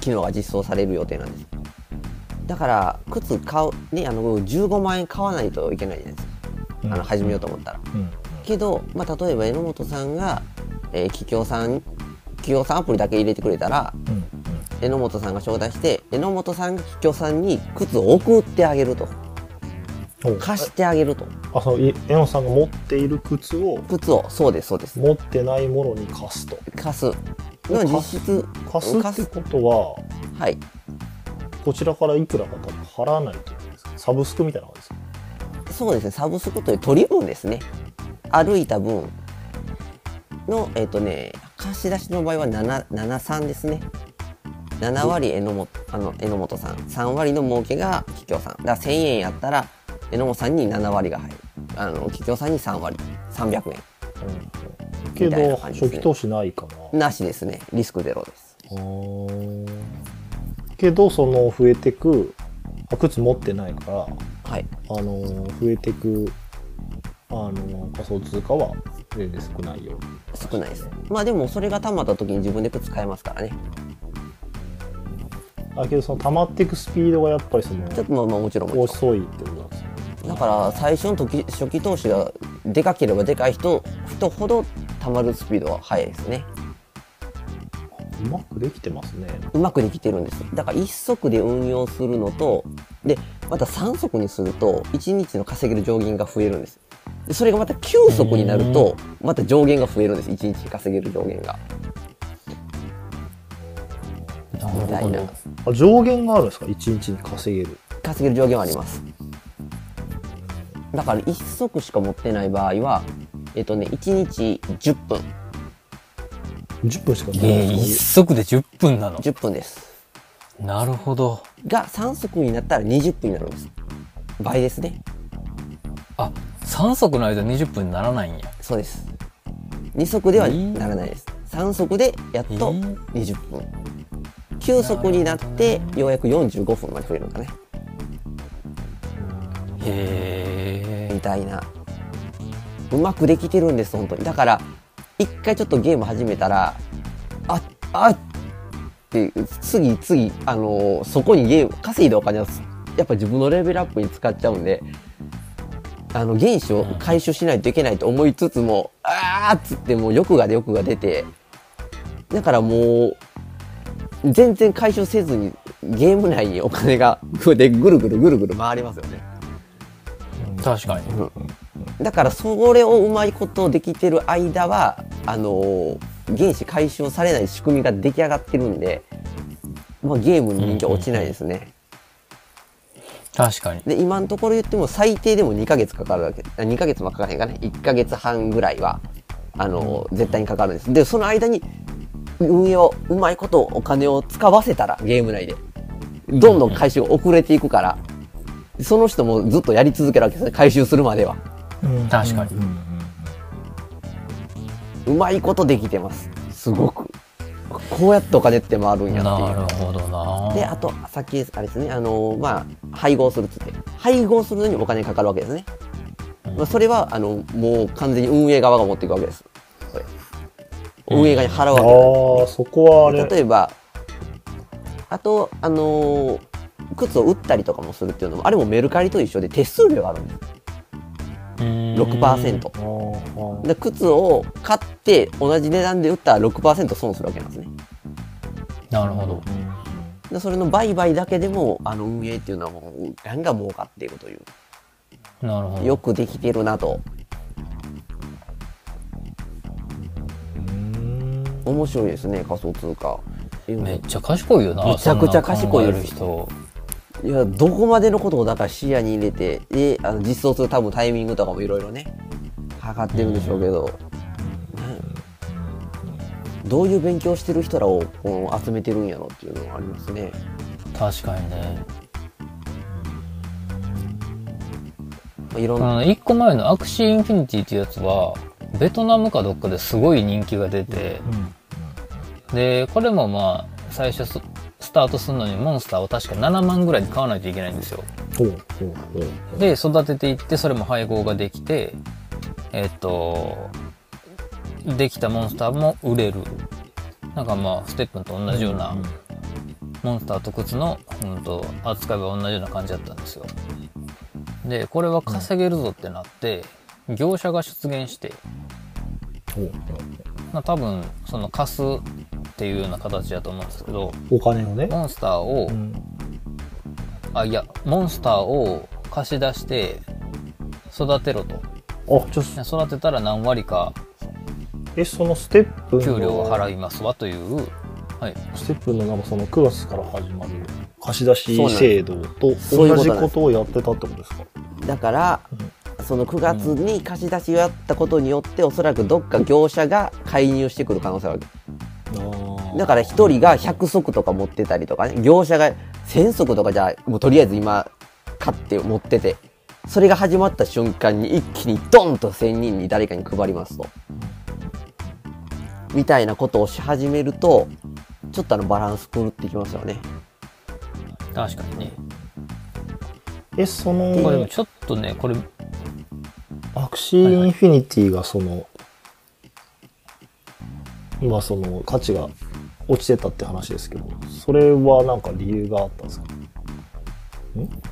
機能が実装される予定なんです。だから靴買うねあの15万円買わないといけないじゃないですか。あの始めようと思ったら。うんけど、まあ、例えば榎本さんが、えー、企業さん企業さんアプリだけ入れてくれたらうん榎本さんが招待して榎本さんが企業さんに靴を送ってあげると。う。ん貸してあげると。あそのい榎本さんが持っている靴を？靴を。そうですそうです。持ってないものに貸すと。貸す。の実質貸すってことははい。こちらからいくらか多分払わないといけないですか？サブスクみたいな感じですか？そうですね。サブスクという取り分ですね。歩いた分のえっ、とね貸し出しの場合は7 73ですね。7割榎本あの榎本さん。3割の儲けが桔梗さん。だから1000円やったら榎本さんに7割が入る。あの桔梗さんに3割。300円。けみたいなど初期投資ないかな。なしですね。リスクゼロです。けどその増えてくあ靴持ってないからはい。あの増えてくあの仮想通貨は全然少ないよ少ないです。まあでもそれがたまった時に自分で靴買えますからね。あけどその溜まっていくスピードがやっぱりそのちょっとまあまあもちろん遅いってことなんですよだから最初の時初期投資がでかければでかい人人ほどたまるスピードは速いですね。うまくできてますね。うまくできてるんですだから1足で運用するのとでまた3足にすると1日の稼げる上限が増えるんです。でそれがまた9足になるとまた上限が増えるんです。1日稼げる上限が。みたいな。あ上限があるんですか？1日に稼げる。稼げる上限はあります。だから1足しか持ってない場合はえっとね1日10分。10分しかえないー、一足で10分なの？10分です。なるほど。が3足になったら20分になるんです。倍ですね。あ3足の間20分にならないんや。そうです。2足ではえーならないです。3足でやっとえー。20分。9足になってようやく45分まで増えるのかね。へえみたいな。うまくできてるんです本当に。だから一回ちょっとゲーム始めたらああって次次あのーそこにゲーム稼いだお金をやっぱ自分のレベルアップに使っちゃうんであの原資を回収しないといけないと思いつつも、あーっつってもう欲が欲が出てだからもう全然回収せずにゲーム内にお金がでぐるぐるぐるぐる回りますよね。確かに。だからそれをうまいことできてる間はあのー原子回収されない仕組みが出来上がってるんで、まあ、ゲームの人気は落ちないですね、確かに。で今のところ言っても最低でも2ヶ月かかるわけ。あ2ヶ月もかからへんかね。1ヶ月半ぐらいはあのー絶対にかかるんです。でその間に運営をうまいことお金を使わせたらゲーム内で。どんどん回収が遅れていくから。その人もずっとやり続けるわけですね。回収するまでは。確かに。うまいことできてます。すごくこうやってお金って回るんやってないるうほどな。であとさっきあれですね。あのまあ配合するっつって。配合するのにお金かかるわけですね、まあ、それはあのもう完全に運営側が持っていくわけです。運営側に払うわけです、ああそこはあれ。例えばあとあのー靴を売ったりとかもするっていうのもあれもメルカリと一緒で手数料があるんです6%あーで靴を買って同じ値段で売ったら6%損するわけなんですねなるほど。でそれの売買だけでもあの運営っていうのはもうガンガン儲かっているというなるほど。よくできてるなと面白いですね仮想通貨めっちゃ賢いよな。めちゃくちゃ賢いです人。いやどこまでのことをだから視野に入れてであの実装する多分タイミングとかもいろいろね測ってるんでしょうけど、ねどういう勉強してる人らをこう集めてるんやろっていうのはありますね。確かにね。まあいろんな。あの、1個前のアクシーインフィニティっていうやつは、ベトナムかどっかですごい人気が出て、で、これもまあ、最初スタートするのにモンスターを確か7万ぐらいで買わないといけないんですよ。で、育てていって、それも配合ができて、えっと、できたモンスターも売れる。なんかまあ、ステップンと同じような、モンスターと靴の、うんと、扱いは同じような感じだったんですよ。で、これは稼げるぞってなって、業者が出現して、まあ多分、その貸すっていうような形だと思うんですけど、お金をね。モンスターを、うん。あ、いや、モンスターを貸し出して、育てろと。あじゃあ育てたら何割かえそのステップの。給料を払いますわという、はい。ステップのなんかその9月から始まる。貸し出し制度と同じことをやってたってことですか？だから、その9月に貸し出しをやったことによって、おそらくどっか業者が介入してくる可能性がある。だから一人が100足とか持ってたりとかね業者が1000足とかじゃあもうとりあえず今買って持っててそれが始まった瞬間に一気にドンと1000人に誰かに配りますと。みたいなことをし始めるとちょっとあのバランス狂ってきますよね。確かにね。えそのちょっとね、これ、アクシーインフィニティがその、今その価値が落ちてたって話ですけどそれはなんか理由があったんですか？ん？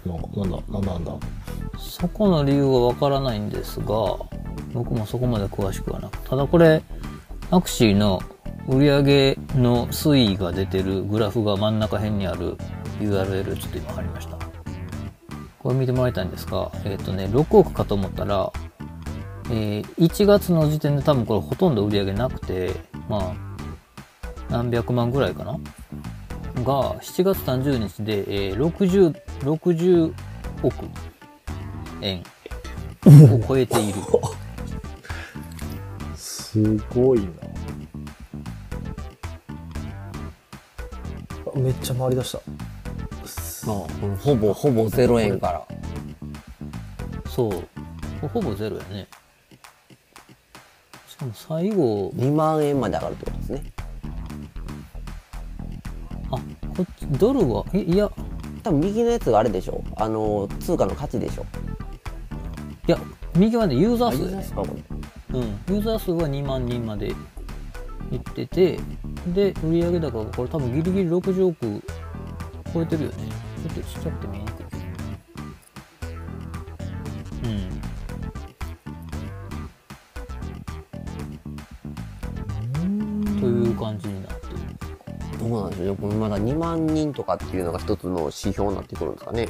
なんかなんだなんだなんだ？そこの理由はわからないんですが、僕もそこまで詳しくはなく。ただこれ、アクシーの売上の推移が出てるグラフが真ん中辺にある URL ちょっと今貼りました。これ見てもらいたいんですが、えっ、とね、6億かと思ったら、えー1月の時点で多分これほとんど売り上げなくて、まあ、何百万ぐらいかな？が、7月30日で、えー60、60億円を超えている。すごいなあめっちゃ回り出したほぼほぼ0円からそう。ほぼゼロやね。しかも最後、2万円まで上がるってことですねあ、こっち、ドルは、え、いや、多分右のやつがあれでしょあの通貨の価値でしょいや、右はね、ユーザあー数だよねユーザーですかこれうん。ユーザー数は2万人までいってて、で、売上高がこれ多分ギリギリ60億超えてるよね。ちょっとちっちゃくて見えにくい。うん。という感じになってる。どうなんでですよ。これまだ2万人とかっていうのが一つの指標になってくるんですかね。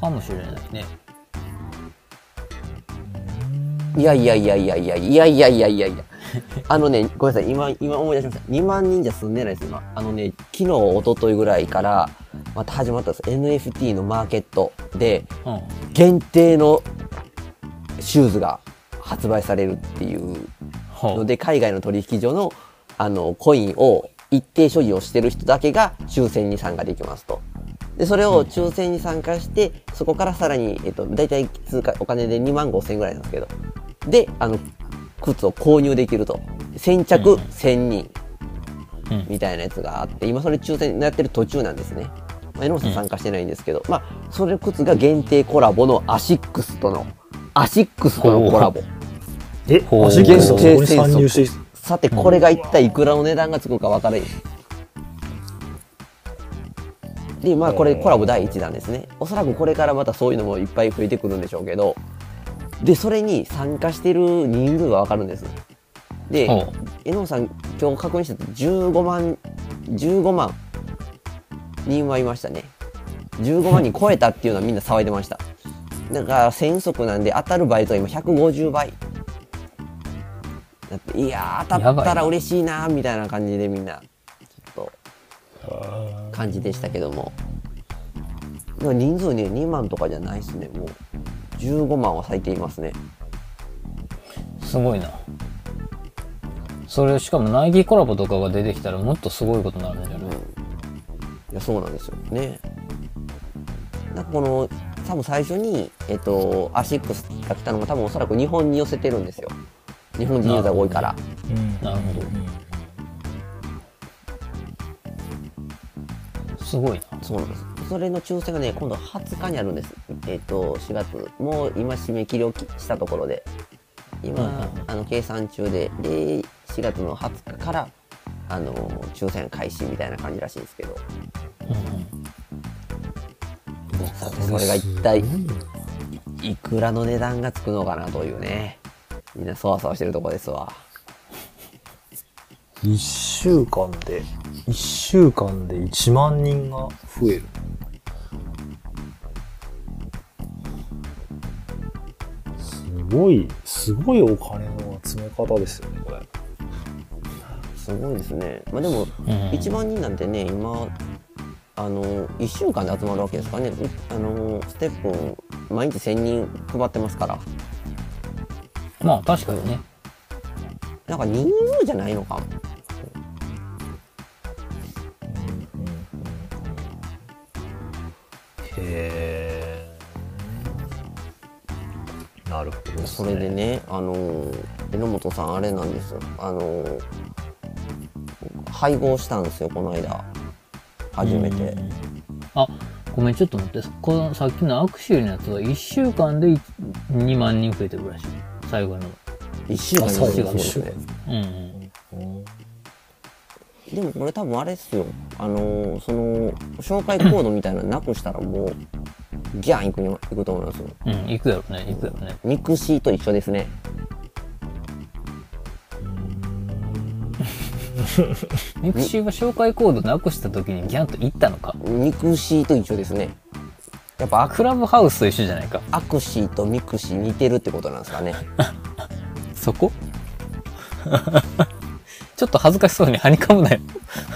かもしれないねいやいやいやいやいやいやいやいやいやいや。あのね、ごめんなさい、今、今思い出しました。2万人じゃ済んでないです、今。あのね、昨日、一昨日ぐらいから、また始まったんです。NFT のマーケットで、うん限定のシューズが発売されるっていうので、海外の取引所の、あの、コインを一定所持をしてる人だけが抽選に参加できますと。で、それを抽選に参加して、そこからさらに、えっと、だいたい通貨、お金で2万5千円ぐらいなんですけど、で、あの、靴を購入できると。先着うん。1000人。うん。みたいなやつがあって、今それ抽選やってる途中なんですね。まあ、榎本さん参加してないんですけど、まあ、それ靴が限定コラボのアシックスとの、アシックスとのコラボ。え、アシックスはそこに参入して、さて、これが一体いくらの値段がつくか分からん。で、まあ、これコラボ第1弾ですね。おそらくこれからまたそういうのもいっぱい増えてくるんでしょうけど、で、それに参加してる人数が分かるんです。で榎本さん、今日確認したと15万、15万人はいましたね。15万人超えたっていうのはみんな騒いでました。だから1000足なんで当たる倍率は今150倍。だってい。やー当たったら嬉しいなーみたいな感じでみんなちょっと感じでしたけども。人数ね2万とかじゃないですねもう。15万は咲いていますね。すごいな。それしかもナイキコラボとかが出てきたらもっとすごいことになるんじゃない、いやそうなんですよ。ね。なんかこの多分最初に、えっと、アシックスが来たのが多分おそらく日本に寄せてるんですよ日本人ユーザーが多いから。なるほど。すごいな。そうなんですそれの抽選がね今度20日にあるんです。えっ、と4月。もう今締め切りをきしたところで。今、うんうん。うんあの計算中でで4月の20日からあの抽選開始みたいな感じらしいんですけど。さてそれが一体いくらの値段がつくのかなというねみんなそわそわしてるとこですわ1週間で、1週間で1万人が増える。すごい、すごいお金の集め方ですよね、これ。すごいですね。まあでも、うん1万人なんてね、今、あの、1週間で集まるわけですからね。うあの、ステップン、毎日1000人配ってますから。まあ確かにねなんか人数じゃないのかも。へー。なるほどね。それでね、あの、榎本さん、あれなんですよ。あの、配合したんですよ、この間。初めて。あごめんちょっと待ってこのさっきのアクシュのやつは1週間で2万人増えてるらしい最後の1週間う週間ね。うんうんでもこれ多分あれっすよ。あの、その、紹介コードみたいなのなくしたらもう、ギャンいくにいくと思いますよ。うん行くやろね行くやろねミクシーと一緒ですね。(laughs) ミクシーは紹介コードなくした時にギャンと行ったのかミクシーと一緒ですね。やっぱアククラブハウスと一緒じゃないかアクシーとミクシー似てるってことなんですかね。(laughs) そこ？(laughs) ちょっと恥ずかしそうにはにかむなよ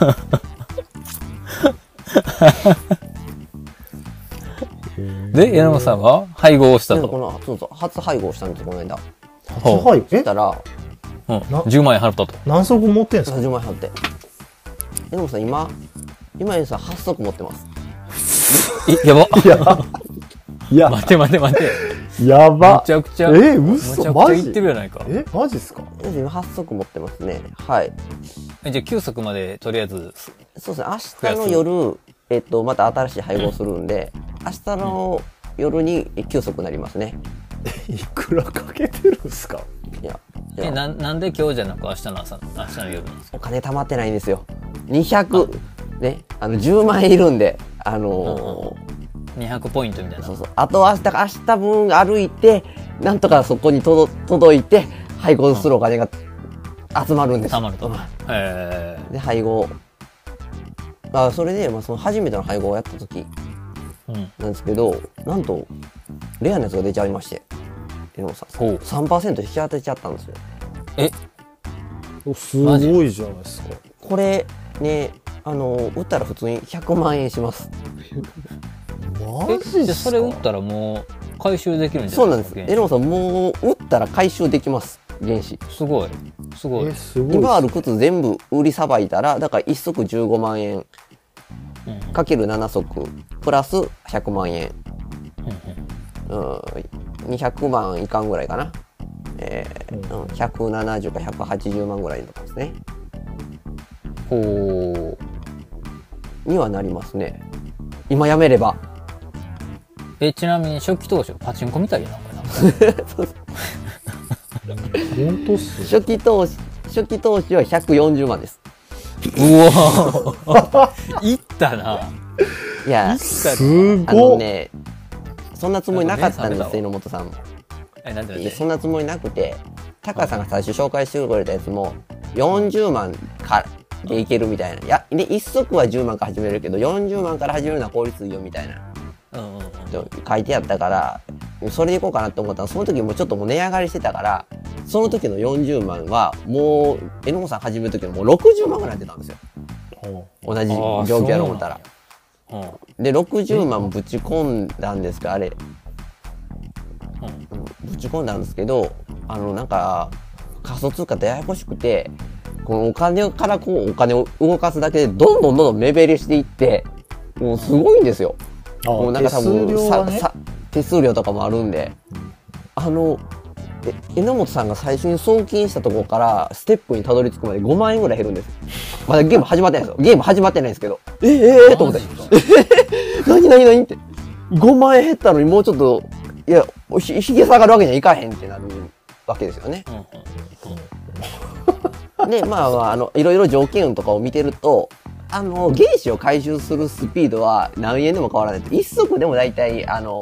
(laughs) で柳本さんは配合をしたでもことの、そうそう、初配合したんですよ、この間。ほうはい。えそしたら、うん、な10万円払ったと何足持ってんすか？30万円払って。でもさん、今、今にさ、8足持ってます。えやば。いや、いや、(laughs) 待て待て待て。めやば。ちゃくちゃえ、め嘘ちゃくちゃ言ってるやないか。え、マジっすか？で今8足持ってますね。はい。えじゃあ9足までとりあえず。そうですね、明日の夜、えっと、また新しい配合するんで、明日の夜に9足になりますね。(laughs) いくらかけてるんすか？いや、いや。えななんで今日じゃなく明日の朝明日の夜なんですか？お金貯まってないんですよ。200、ね、あの、10万円いるんで、あのー200ポイントみたいな。そうそう。あと明日、明日分歩いて、なんとかそこに届届いて、配合するお金が集まるんです。たまると。へえで、配合。あそれで、まあ、その初めての配合をやった時うん。なんですけどなんとレアなやつが出ちゃいまして榎本さん。ほう。3%引き当てちゃったんですよ。え？おすごいじゃないですか。これねあの売ったら普通に100万円します。えマジっすかじゃあそれ打ったらもう回収できるんじゃそうなんです。原資榎本さんもう売ったら回収できます原資。すごい。すごい。えすごい今ある靴全部売りさばいたらだから1足15万円うん。かける7足プラス100万円。うん200万いかんぐらいかな。えーうん、170か180万ぐらいとかですねにはなりますね。今やめれば。えちなみに初期投資はパチンコみたいやなこれなんか。本当っすね。初期投資初期投資は140万です。うわい (laughs) ったな。いやすあごっのねそんなつもりなかったんです榎本さん。もえなんてなんていやそんなつもりなくてタカさんが最初紹介してくれたやつも40万からでいけるみたいな。いやで1足は10万から始めるけど40万から始めるのは効率いいよみたいな。うんうんうん。と書いてあったからそれでいこうかなと思ったらその時もちょっともう値上がりしてたからその時の40万はもう榎本さん始める時のもう60万ぐらい出たんですよ。同じ状況やろう思ったら。うんで60万ぶち込んだんですかあれ。うん。うん。ぶち込んだんですけどあのなんか仮想通貨ってややこしくてこのお金からこうお金を動かすだけでどんどんどんどん目減りしていってもうすごいんですよ。あもうなんか多手数分料はね。手数料とかもあるんで。あのえ榎本さんが最初に送金したところからステップにたどり着くまで5万円ぐらい減るんですまだゲーム始まってないですよ。ゲーム始まってないんですけど。ええええと思って。(laughs) 何何何って。5万円減ったのにもうちょっといやひひげ下がるわけにはいかへんってなるわけですよね。うんうんでまあまああのいろいろ条件とかを見てるとあの原子を回収するスピードは何円でも変わらないと。1足でも大体あの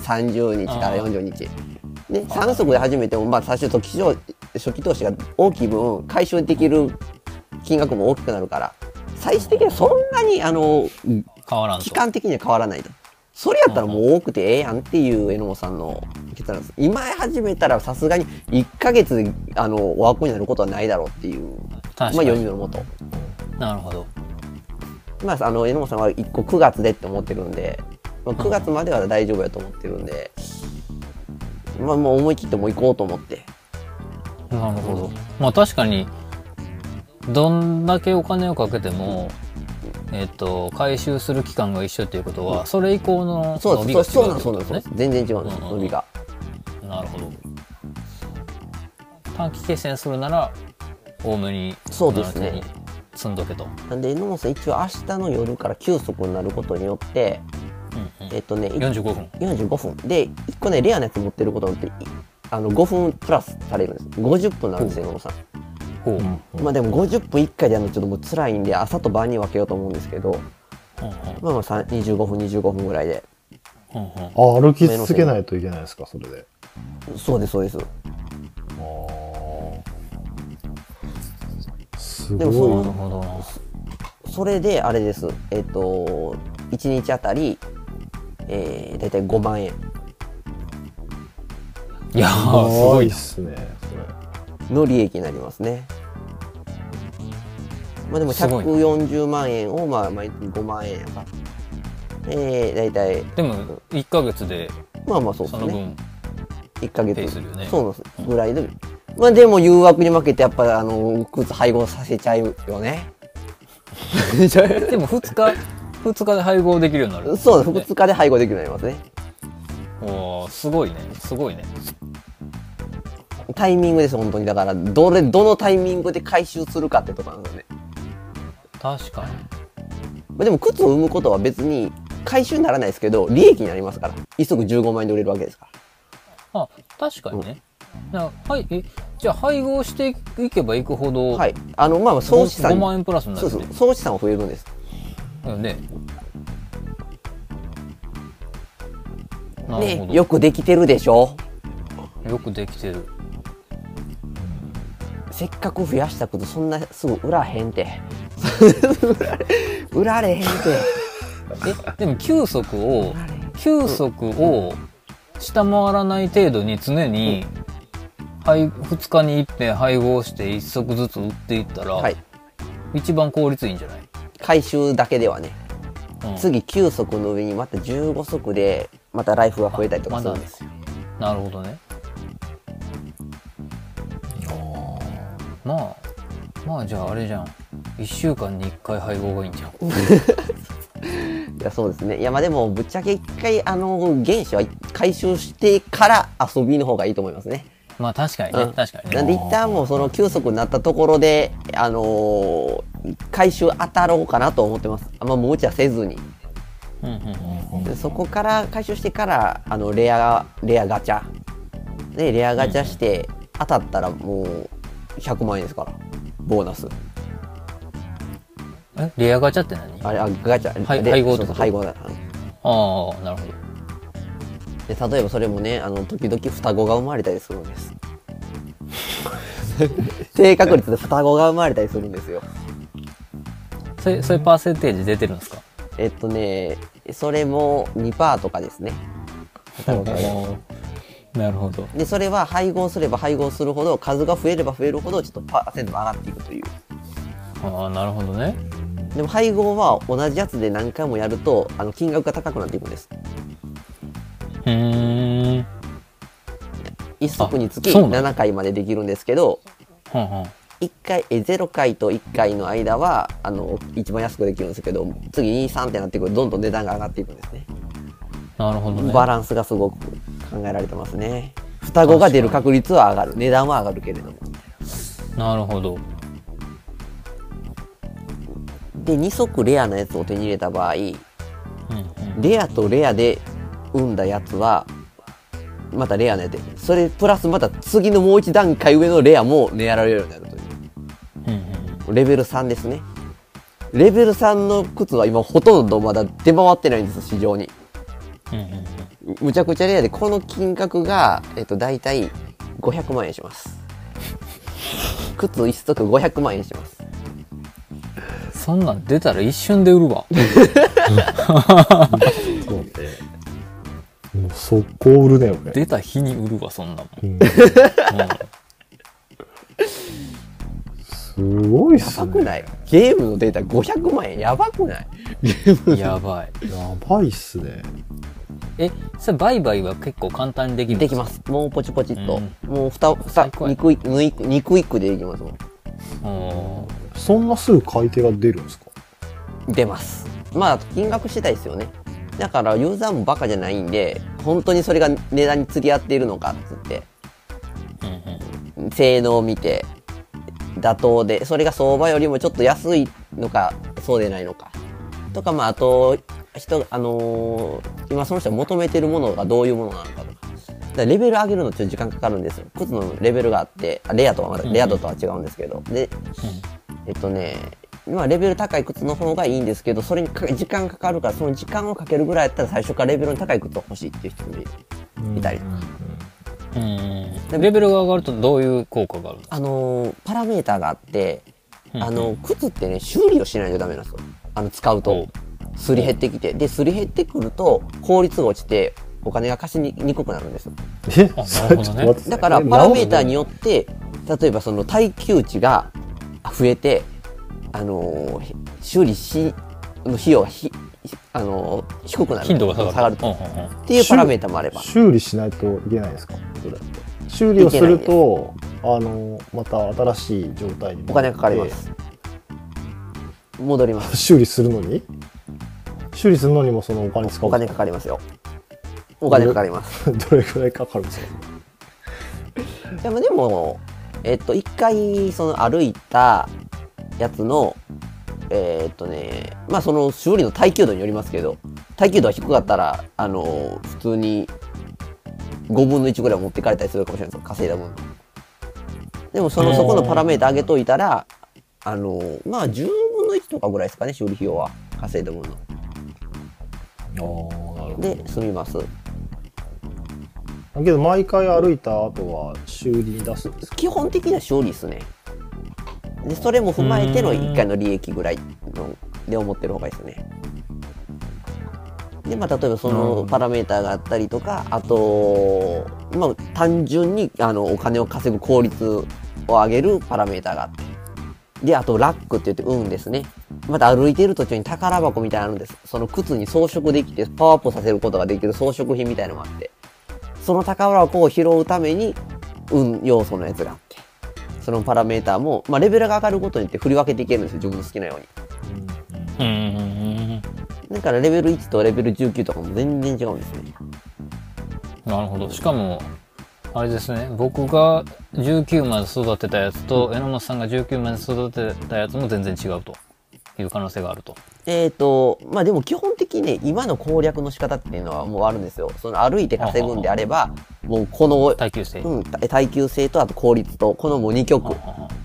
30日から40日。で3足で始めても、まあ、最初初期投初期投資が大きい分回収できる金額も大きくなるから。最終的にはそんなにあの変わらんと期間的には変わらないと。それやったらもう多くてええやんっていう榎本さんの結論です。今始めたらさすがに1ヶ月であのお枠になることはないだろうっていう、まあ確かに読みのもと。なるほどまああの榎本さんは1個9月でって思ってるんで、まあ、9月までは大丈夫やと思ってるんで、まあもう思い切ってもう行こうと思って。なるほどまあ確かにどんだけお金をかけてもえっと回収する期間が一緒っていうことはそれ以降の伸びが違うそうなんですそうなんです。全然違うんです、伸びが。なるほど。短期決戦するなら多めにそうですね。積んどけと、なんで榎本さん一応明日の夜から休息になることによって、うんうん。えっとね、45分。45分。で1個ねレアなやつ持ってることによっていあの5分プラスされるんです。50分なんですよ野さんほう、うんうんうんまあでも50分1回でやるのちょっともう辛いんで朝と晩に分けようと思うんですけどまあまあさ25分25分ぐらいで。うんうん。あ歩き続けないといけないですかそれで。そうですそうです。すでもそのごいななるほど。なそれであれです。えっと1日あたりえー、大体5万円。いやーすごいっなすねの利益になりますねまあでもすごいな。140万円をまあ毎月5万円。やからえー、大体。でも1ヶ月でまあまあそうですね。その分1ヶ月。ペイするよね。そうなんぐらいで。まあでも誘惑に負けてやっぱあの靴配合させちゃうよね。でも2日2日で配合できるようになる。そうです。2日で配合できるようになりますね。おーすごいね。すごいね。タイミングです本当に。だからどれどのタイミングで回収するかってとこなんですよね確かに。まあでも靴を生むことは別に回収にならないですけど利益になりますから。一足15万円で売れるわけですから。あ確かにね、なはいえじゃあ配合していけばいくほど、はい。あのまあまあ総資産5万円プラスになそうるね。そう総資産は増えるんです。だよね。ねよくできてるでしょ。よくできてるせっかく増やした靴そんなすぐ売らへんて。(laughs) 売られへんて。えでも球速を球速を下回らない程度に常に配2日に一遍配合して1足ずつ売っていったら、はい。一番効率いいんじゃない、回収だけではね。うん。次9足の上にまた15足でまたライフが増えたりとかするんですよ。なるほどねまあまあじゃああれじゃん。1週間に1回配合がいいんじゃん。(laughs) いやそうですね。いやまあでもぶっちゃけ一回あの原子は回収してから遊びの方がいいと思いますね。まあ確かにね、うん。確かにね。なんで一旦もうその9足になったところであのー回収当たろうかなと思ってます。あんま無茶せずに。うんうんうんでそこから回収してからあのレアレアガチャ。でレアガチャして当たったらもう100万円ですから。ボーナス。え？レアガチャって何？ああれあガチャ。はいレ配合と？そうそう配合だあなるほど。で例えばそれもねあの時々双子が生まれたりするんです。(laughs) 低確率で双子が生まれたりするんですよ。それそれパーセンテージ出てるんですか？えっとねそれも2%とかですね。(laughs) 双子がなるほど。でそれは配合すれば配合するほど数が増えれば増えるほどちょっとパーセントが上がっていくという。ああなるほどね。でも配合は同じやつで何回もやるとあの金額が高くなっていくんです。うー。ん1足につきあそうなんだ。7回までできるんですけどはんはん。1回え0回と1回の間はあの一番安くできるんですけど次23ってなってくるとどんどん値段が上がっていくんですねなるほどね。バランスがすごく考えられてますね。双子が出る確率は上がる。値段は上がるけれども。なるほど。で2足レアなやつを手に入れた場合うんうん。レアとレアで生んだやつはまたレアなやつ。でそれプラスまた次のもう一段階上のレアも狙られるようになるという。うんうん。レベル3ですね。レベル3の靴は今ほとんどまだ出回ってないんです市場にうんうんむちゃくちゃレアでこの金額が、えっと、大体500万円します。靴1足500万円します。そんなん出たら一瞬で売るわ。(laughs) そうね。もう速攻売るね、俺。出た日に売るわそんなもん、うんすごいっやすね。ばくない？ゲームのデータ500万円。やばくない？うん、やばい。やばいっすね。えそれ売買は結構簡単にできるんできます。もうポチポチっと、うん。もうふたふた最高や。2クイック2ク2クイックでできますもん。そんなすぐ買い手が出るんですか？出ます。まあ金額次第ですよね。だからユーザーもバカじゃないんで本当にそれが値段に釣り合っているのかっつって。うんうん。性能を見て妥当でそれが相場よりもちょっと安いのかそうでないのか。とかまああと人あのー今その人が求めてるものがどういうものなのかとか。だレベル上げるのちょっと時間かかるんですよ。靴のレベルがあってあレアとはまだレア度とは違うんですけど。でえっとねまあレベル高い靴の方がいいんですけどそれにか時間かかるからその時間をかけるぐらいやったら最初からレベルの高い靴を欲しいっていう人もいたり。うんうん。レベルが上がるとどういう効果があるの？あのーパラメーターがあって、うんあの靴ってね修理をしないとダメなんですよ。あの使うおとすり減ってきて。ですり減ってくると効率が落ちてお金が貸しににくくなるんですよ。え？(laughs) ね。だからパラメーターによって例えばその耐久値が増えてあのー修理しの費用がひあのー低くなる。頻度が下がる。っていうパラメーターもあれば。修理しないといけないんですか？修理をするとあのまた新しい状態に。お金かかります。戻ります。(laughs) 修理するのに？修理するのにもそのお金使う。お金かかりますよ。お金かかります。どれ (laughs) くらいかかるんですか？でもでもえっと一回その歩いたやつのえーっとねまあその修理の耐久度によりますけど耐久度が低かったらあの普通に5分の1ぐらい持ってかれたりするかもしれないですよ。稼いだ分。でもそのそこのパラメータ上げといたらあのまあ10分の1とかぐらいですかね修理費用は。稼いだ分の。ああなるほで済みます。どけど毎回歩いた後は修理に出すんですか？基本的には修理ですねでそれも踏まえての1回の利益ぐらいので思ってる方がいいですね。で、まあ、例えばそのパラメーターがあったりとか、あと、まあ、単純にあのお金を稼ぐ効率を上げるパラメーターがあって。で、あと、ラックって言って運ですね。また歩いてる途中に宝箱みたいなのあるんです。その靴に装飾できてパワーアップさせることができる装飾品みたいなのがあって。その宝箱を拾うために運要素のやつがあって。そのパラメーターも、まあ、レベルが上がることによって振り分けていけるんですよ。自分の好きなように。うんだからレベル1とレベル19とかも全然違うんですね。なるほどしかもあれですね僕が19まで育てたやつと榎本さんが19まで育てたやつも全然違うという可能性があると。えっ、と、まあでも基本的にね、今の攻略の仕方っていうのはもうあるんですよ。その歩いて稼ぐんであれば、もうこの、耐久性、うん、た耐久性とあと効率と、このもう2曲、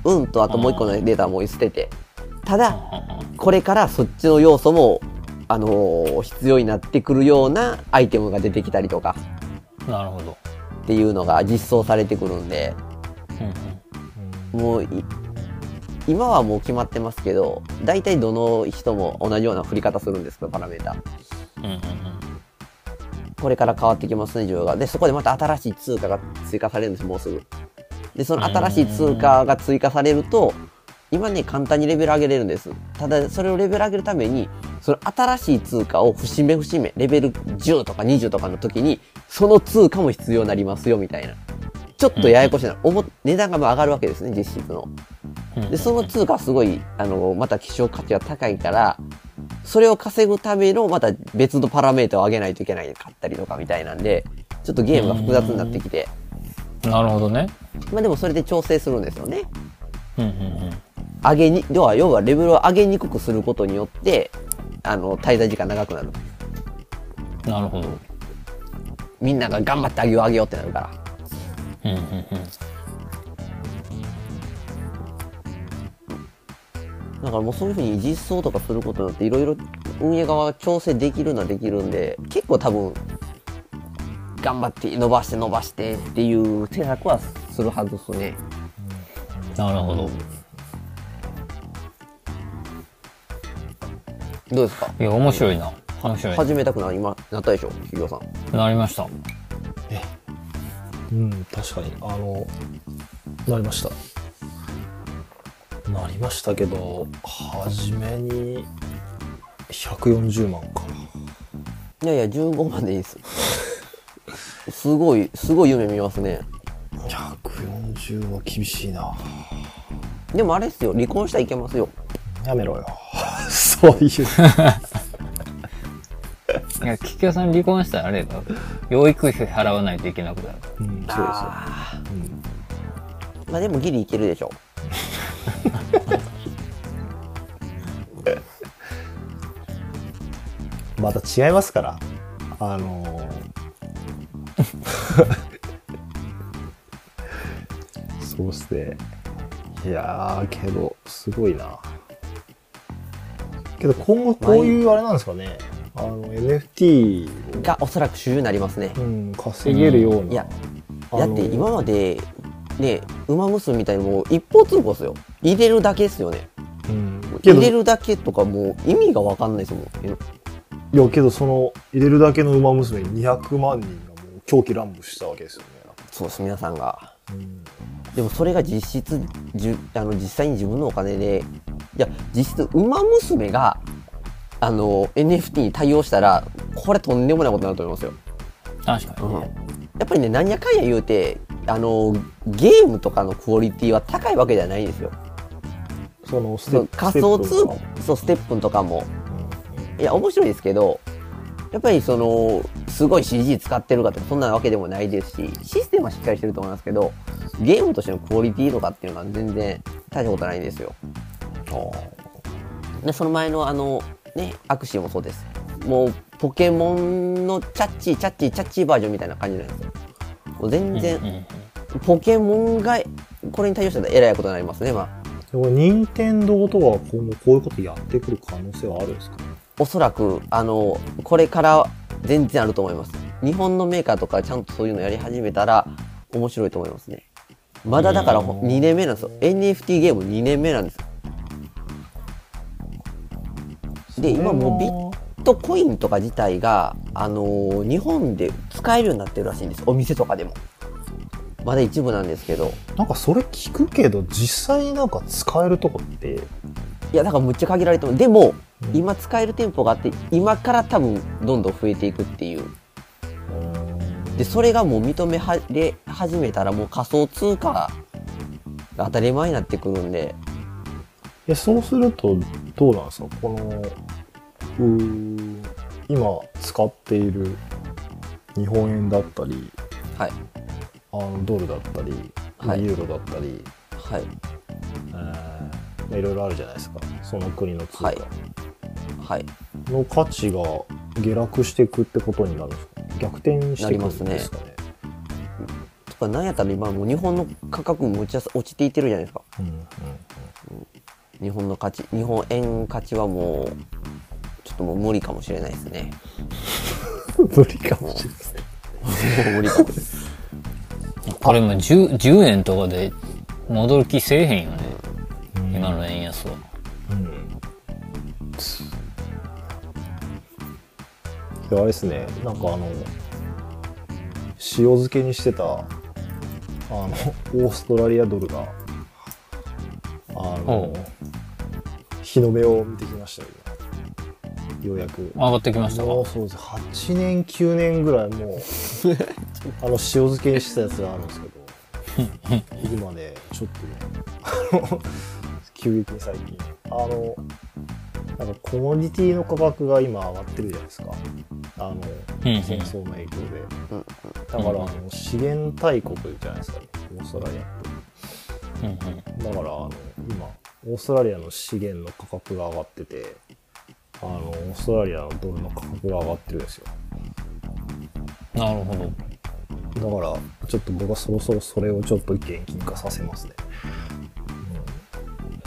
運とあともう1個のデータはもう捨てて。ただ、これからそっちの要素も、あのー必要になってくるようなアイテムが出てきたりとか。なるほど、っていうのが実装されてくるんで、うんうん。もうい今はもう決まってますけど、大体どの人も同じような振り方するんですけど、パラメータ。うんうんこれから変わってきますね、需要が。で、そこでまた新しい通貨が追加されるんです、もうすぐ。で、その新しい通貨が追加されると、今ね、簡単にレベル上げれるんです。ただ、それをレベル上げるために、その新しい通貨を節目節目、レベル10とか20とかの時に、その通貨も必要になりますよ、みたいな。ちょっとややこしいな。おも値段がまあ上がるわけですね、実質の。うんで、その通貨はすごい、あの、また希少価値が高いから、それを稼ぐためのまた別のパラメータを上げないといけないかったりとかみたいなんで、ちょっとゲームが複雑になってきて、なるほどねまあでもそれで調整するんですよね。うんうんうん上げに、要は、要はレベルを上げにくくすることによって、あの、滞在時間長くなる。なるほどみんなが頑張って上げよう上げようってなるから。うんうんうん。だからもうそういうふうに実装とかすることによっていろいろ運営側が調整できるのはできるんで、結構多分、頑張って伸ばして伸ばしてっていう施策はするはずですね。なるほど。どうですか？いや面白いな。面白い。始めたくなりまなったでしょ？企業さん。なりましたうん、確かに。あの、なりました。なりましたけど、初めに140万か。いやいや、15万でいいです。(laughs) すごい、すごい夢見ますね。140は厳しいな。でもあれですよ、離婚したらいけますよ。やめろよ。(laughs) そういう。(laughs) いや桔梗さん離婚したらあれだ養育費払わないといけなくなるうん、そうですよ。まあでもギリいけるでしょ。(laughs) また違いますから。あのー (laughs) そうっすね。いやー、けど、すごいな。けど今後こういうあれなんですかね。あの、NFT がおそらく主流になりますねを、。うん、稼げるような。いや、だって今まで、ね、馬娘みたいにもう一方通行ですよ。入れるだけですよね。うん、入れるだけとかもう意味がわかんないですもん。や、けどその、入れるだけの馬娘に200万人がもう狂気乱舞したわけですよね。そうです、皆さんが。うんでもそれが実質じゅあの実際に自分のお金でいや実質馬娘があの NFT に対応したらこれとんでもないことになると思いますよ、確かにね、やっぱりね何やかんや言うてあのゲームとかのクオリティは高いわけじゃないんですよ。その仮想通ステップとかそうステップンとかも。いや面白いですけどやっぱりそのすごい CG 使ってるかとかそんなわけでもないですしシステムはしっかりしてると思いますけどゲームとしてのクオリティとかっていうのは全然大したことないんですよ。でその前のあのねアクシーもそうです。もうポケモンのチャッチーチャッチーチャッチーバージョンみたいな感じなんですよ。もう全然、ポケモンがこれに対応したらえらいことになりますねまあ。でも任天堂とは今後こういうことやってくる可能性はあるんですかおそらくあのこれから全然あると思います。日本のメーカーとかちゃんとそういうのやり始めたら面白いと思いますね。まだだからうん。2年目なんですよ。NFT ゲーム2年目なんですよで今もうビットコインとか自体が、あのー日本で使えるようになってるらしいんです。お店とかでも。まだ一部なんですけど。なんかそれ聞くけど実際になんか使えるとこって。いやだからむっちゃ限られてもでも、うん。今使える店舗があって今から多分どんどん増えていくっていう。でそれがもう認めはれ始めたらもう仮想通貨が当たり前になってくるんでえそうするとどうなんですか？このうー今使っている日本円だったりはい。あのドルだったり、はい。ユーロだったり、はい。えーまあ、いろいろあるじゃないですか。その国の通貨。はい。はい。の価値が下落していくってことになるんですか？逆転していくんですかね？なりますとかなんやったら今もう日本の価格むっちゃ落ちていってるじゃないですか。うんうん日本の価値日本円価値はもうちょっともう無理かもしれないですね。無理かもしれないですね。もう無理かもこれも 10, 10円とかで戻る気せえへんよね、今の円安は。うん。であれですね。なんかあの塩漬けにしてたあのオーストラリアドルがあの日の目を見てきましたよ。今ようやく。上がってきましたか？そうです。8年9年ぐらいもう (laughs) あの塩漬けにしてたやつがあるんですけど (laughs) 今ねちょっとねあの (laughs) 急激に最近。あのなんかコモディティの価格が今上がってるじゃないですか。あの戦争の影響で。だからあの資源大国じゃないですか。ねオーストラリアってうんうん。だからあの今オーストラリアの資源の価格が上がっててあのオーストラリアのドルの価格が上がってるんですよ。なるほど。だからちょっと僕はそろそろそれをちょっと現金化させますね。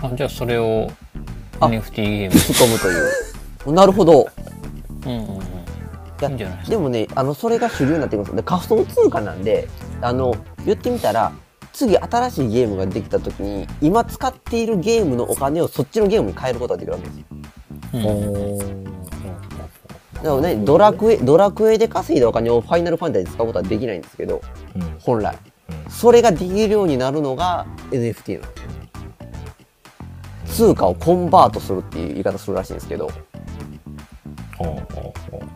あじゃあそれをあ。NFT ゲー突っ込むという。(laughs) なるほど。ムうんうんうん。いやいいんじゃないでもねあのそれが主流になってきます。で仮想通貨なんであの言ってみたら次新しいゲームができた時に今使っているゲームのお金をそっちのゲームに変えることができるわけですよ。う。んだからねドラクエドラクエで稼いだお金をファイナルファンタジーで使うことはできないんですけどうん。本来。うん。それができるようになるのが NFT なんですよ通貨をコンバートするっていう言い方するらしいんですけど。ほうほうほう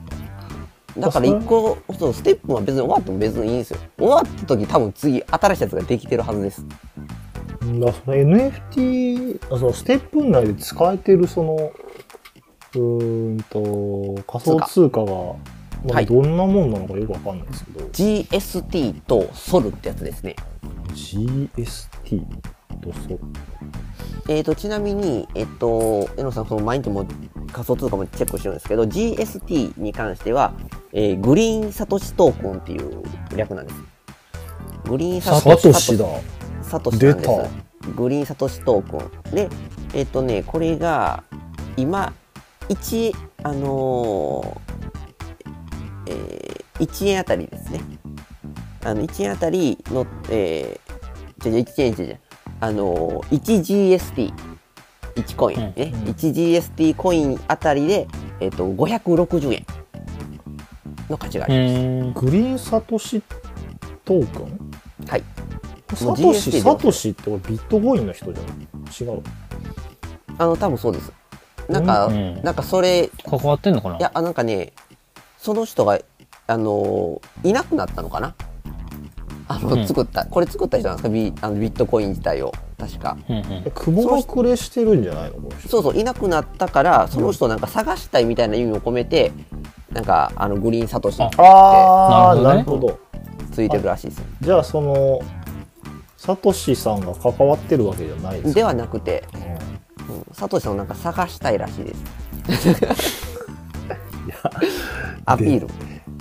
だから一個そうステップは別に終わっても別にいいんですよ。終わった時多分次新しいやつができてるはずです。だその NFT あそのステップ内で使えてるそのうーんと仮想通貨が、まあ、はい。どんなもんなのかよくわかんないですけど、GST と SOL ってやつですね。GST とそえー、とちなみに、えっと、江野さん、その毎日も仮想通貨もチェックしてるんですけど、GST に関しては、えーグリーンサトシトークンっていう略なんです。グリーンササトシだサトシなんで出たす。グリーンサトシトークン。で、えっ、とね、これが、今、1、あのーえー1円あたりですね。あの、1円あたりの、えー、じゃじゃ1円じゃじゃあのー、1GST、1コインね、うん。1GST コインあたりで、えっ、と、560円の価値があうります。んグリーンサトシトークン？はい。サトシでサトシってこれビットコインの人じゃない違うあの、多分そうです。なんか、うん。なんかそれ、関わってんのかな？いや、あなんかね、その人が、あのーいなくなったのかな？あの、うん。作った、これ作った人なんですか？ビあのビットコイン自体を。確か。うんうん。え雲隠れしてるんじゃないの？そうそう、いなくなったから、その人をなんか探したいみたいな意味を込めて、なんか、あの、グリーンサトシってあ。あななるほど。ついてるらしいです。じゃあそのサトシさんが関わってるわけじゃないですか？ではなくて、うん。うん。サトシさんをなんか探したいらしいです。アピール。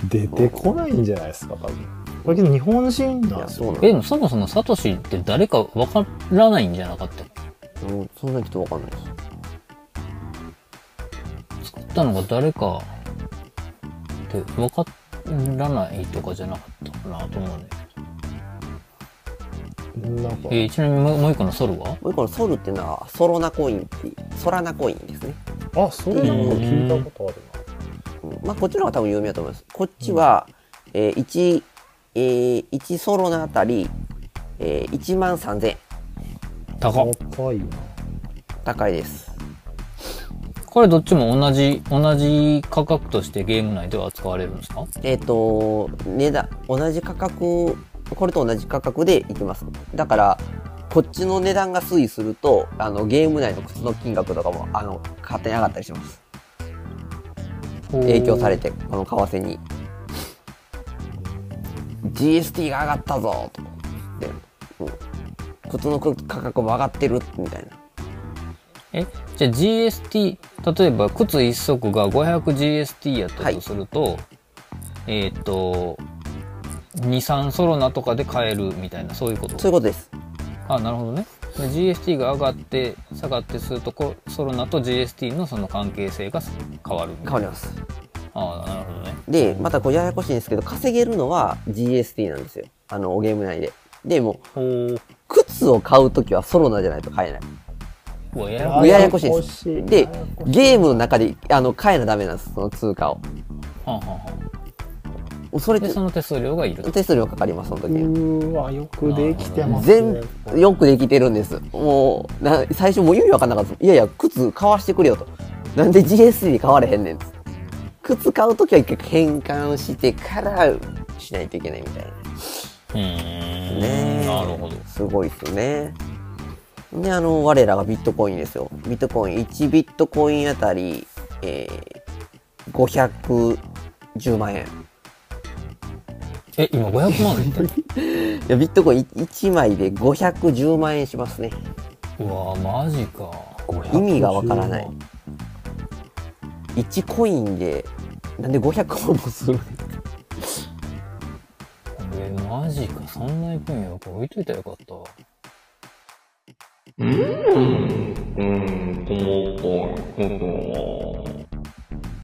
出てこないんじゃないですか多分これけど日本人いや、なん。ですよそうなんえでもそもそもサトシって誰かわからないんじゃなかったっけ？うんそんな人わかんない。です。作ったのが誰かってわからないとかじゃなかったかなと思うんだけどなんかえーちなみにもうもう一個のソルは？もう一個のソルっていうのは、ソロナコインっていう、ソラナコインですね。あそれなんか聞いたことあるまあ、こっちの方が多分有名だと思います。こっちは、えー、1、えー、1ソロのあたり、えー、1万3000円。高高いな高いです。これどっちも同じ、同じ価格としてゲーム内では扱われるんですか？えっ、と、値段、同じ価格、これと同じ価格でいきます。だから、こっちの値段が推移すると、あの、ゲーム内の靴の金額とかも、あの、勝手に上がったりします。影響されて、この為替に。GST が上がったぞとかで、うん、靴の価格も上がってるみたいな。え、じゃあ GST、例えば靴一足が 500GST やったとすると、えっ、と、2、3ソロナとかで買えるみたいな、そういうこと？そういうことです。あ、なるほどね。で GST が上がって、下がってするとこ、ソロナと GST のその関係性が変わる。変わります。ああ、なるほどね。で、またこうややこしいんですけど、稼げるのは GST なんですよ。あの、ゲーム内で。でも。靴を買うときはソロナじゃないと買えない。やあやこしいです。でゲームの中で、あの、買えなダメなんです、その通貨を。はんはんはん。それでで、、その手数料がいると。手数料かかります、その時うわよくできてます全ね部、よくできてるんです。もう、な最初もう意味わかんなかったです。いやいや、靴買わしてくれよと。なんで GST に買われへんねんって。靴買うときは一回変換してからしないといけないみたいな。うーん。ねえなるほど。すごいっすね。で、あの、我らがビットコインですよ。ビットコイン、1ビットコインあたり、えー、510万円。え、今500万円って？(laughs) いや、ビットコイン1枚で510万円しますね。うわマジか。意味がわからない。1コインで、なんで500万もするのえ、マジか。そんな行くんや。これ置いといたらよかったわ。うん、うん、ともこ、こと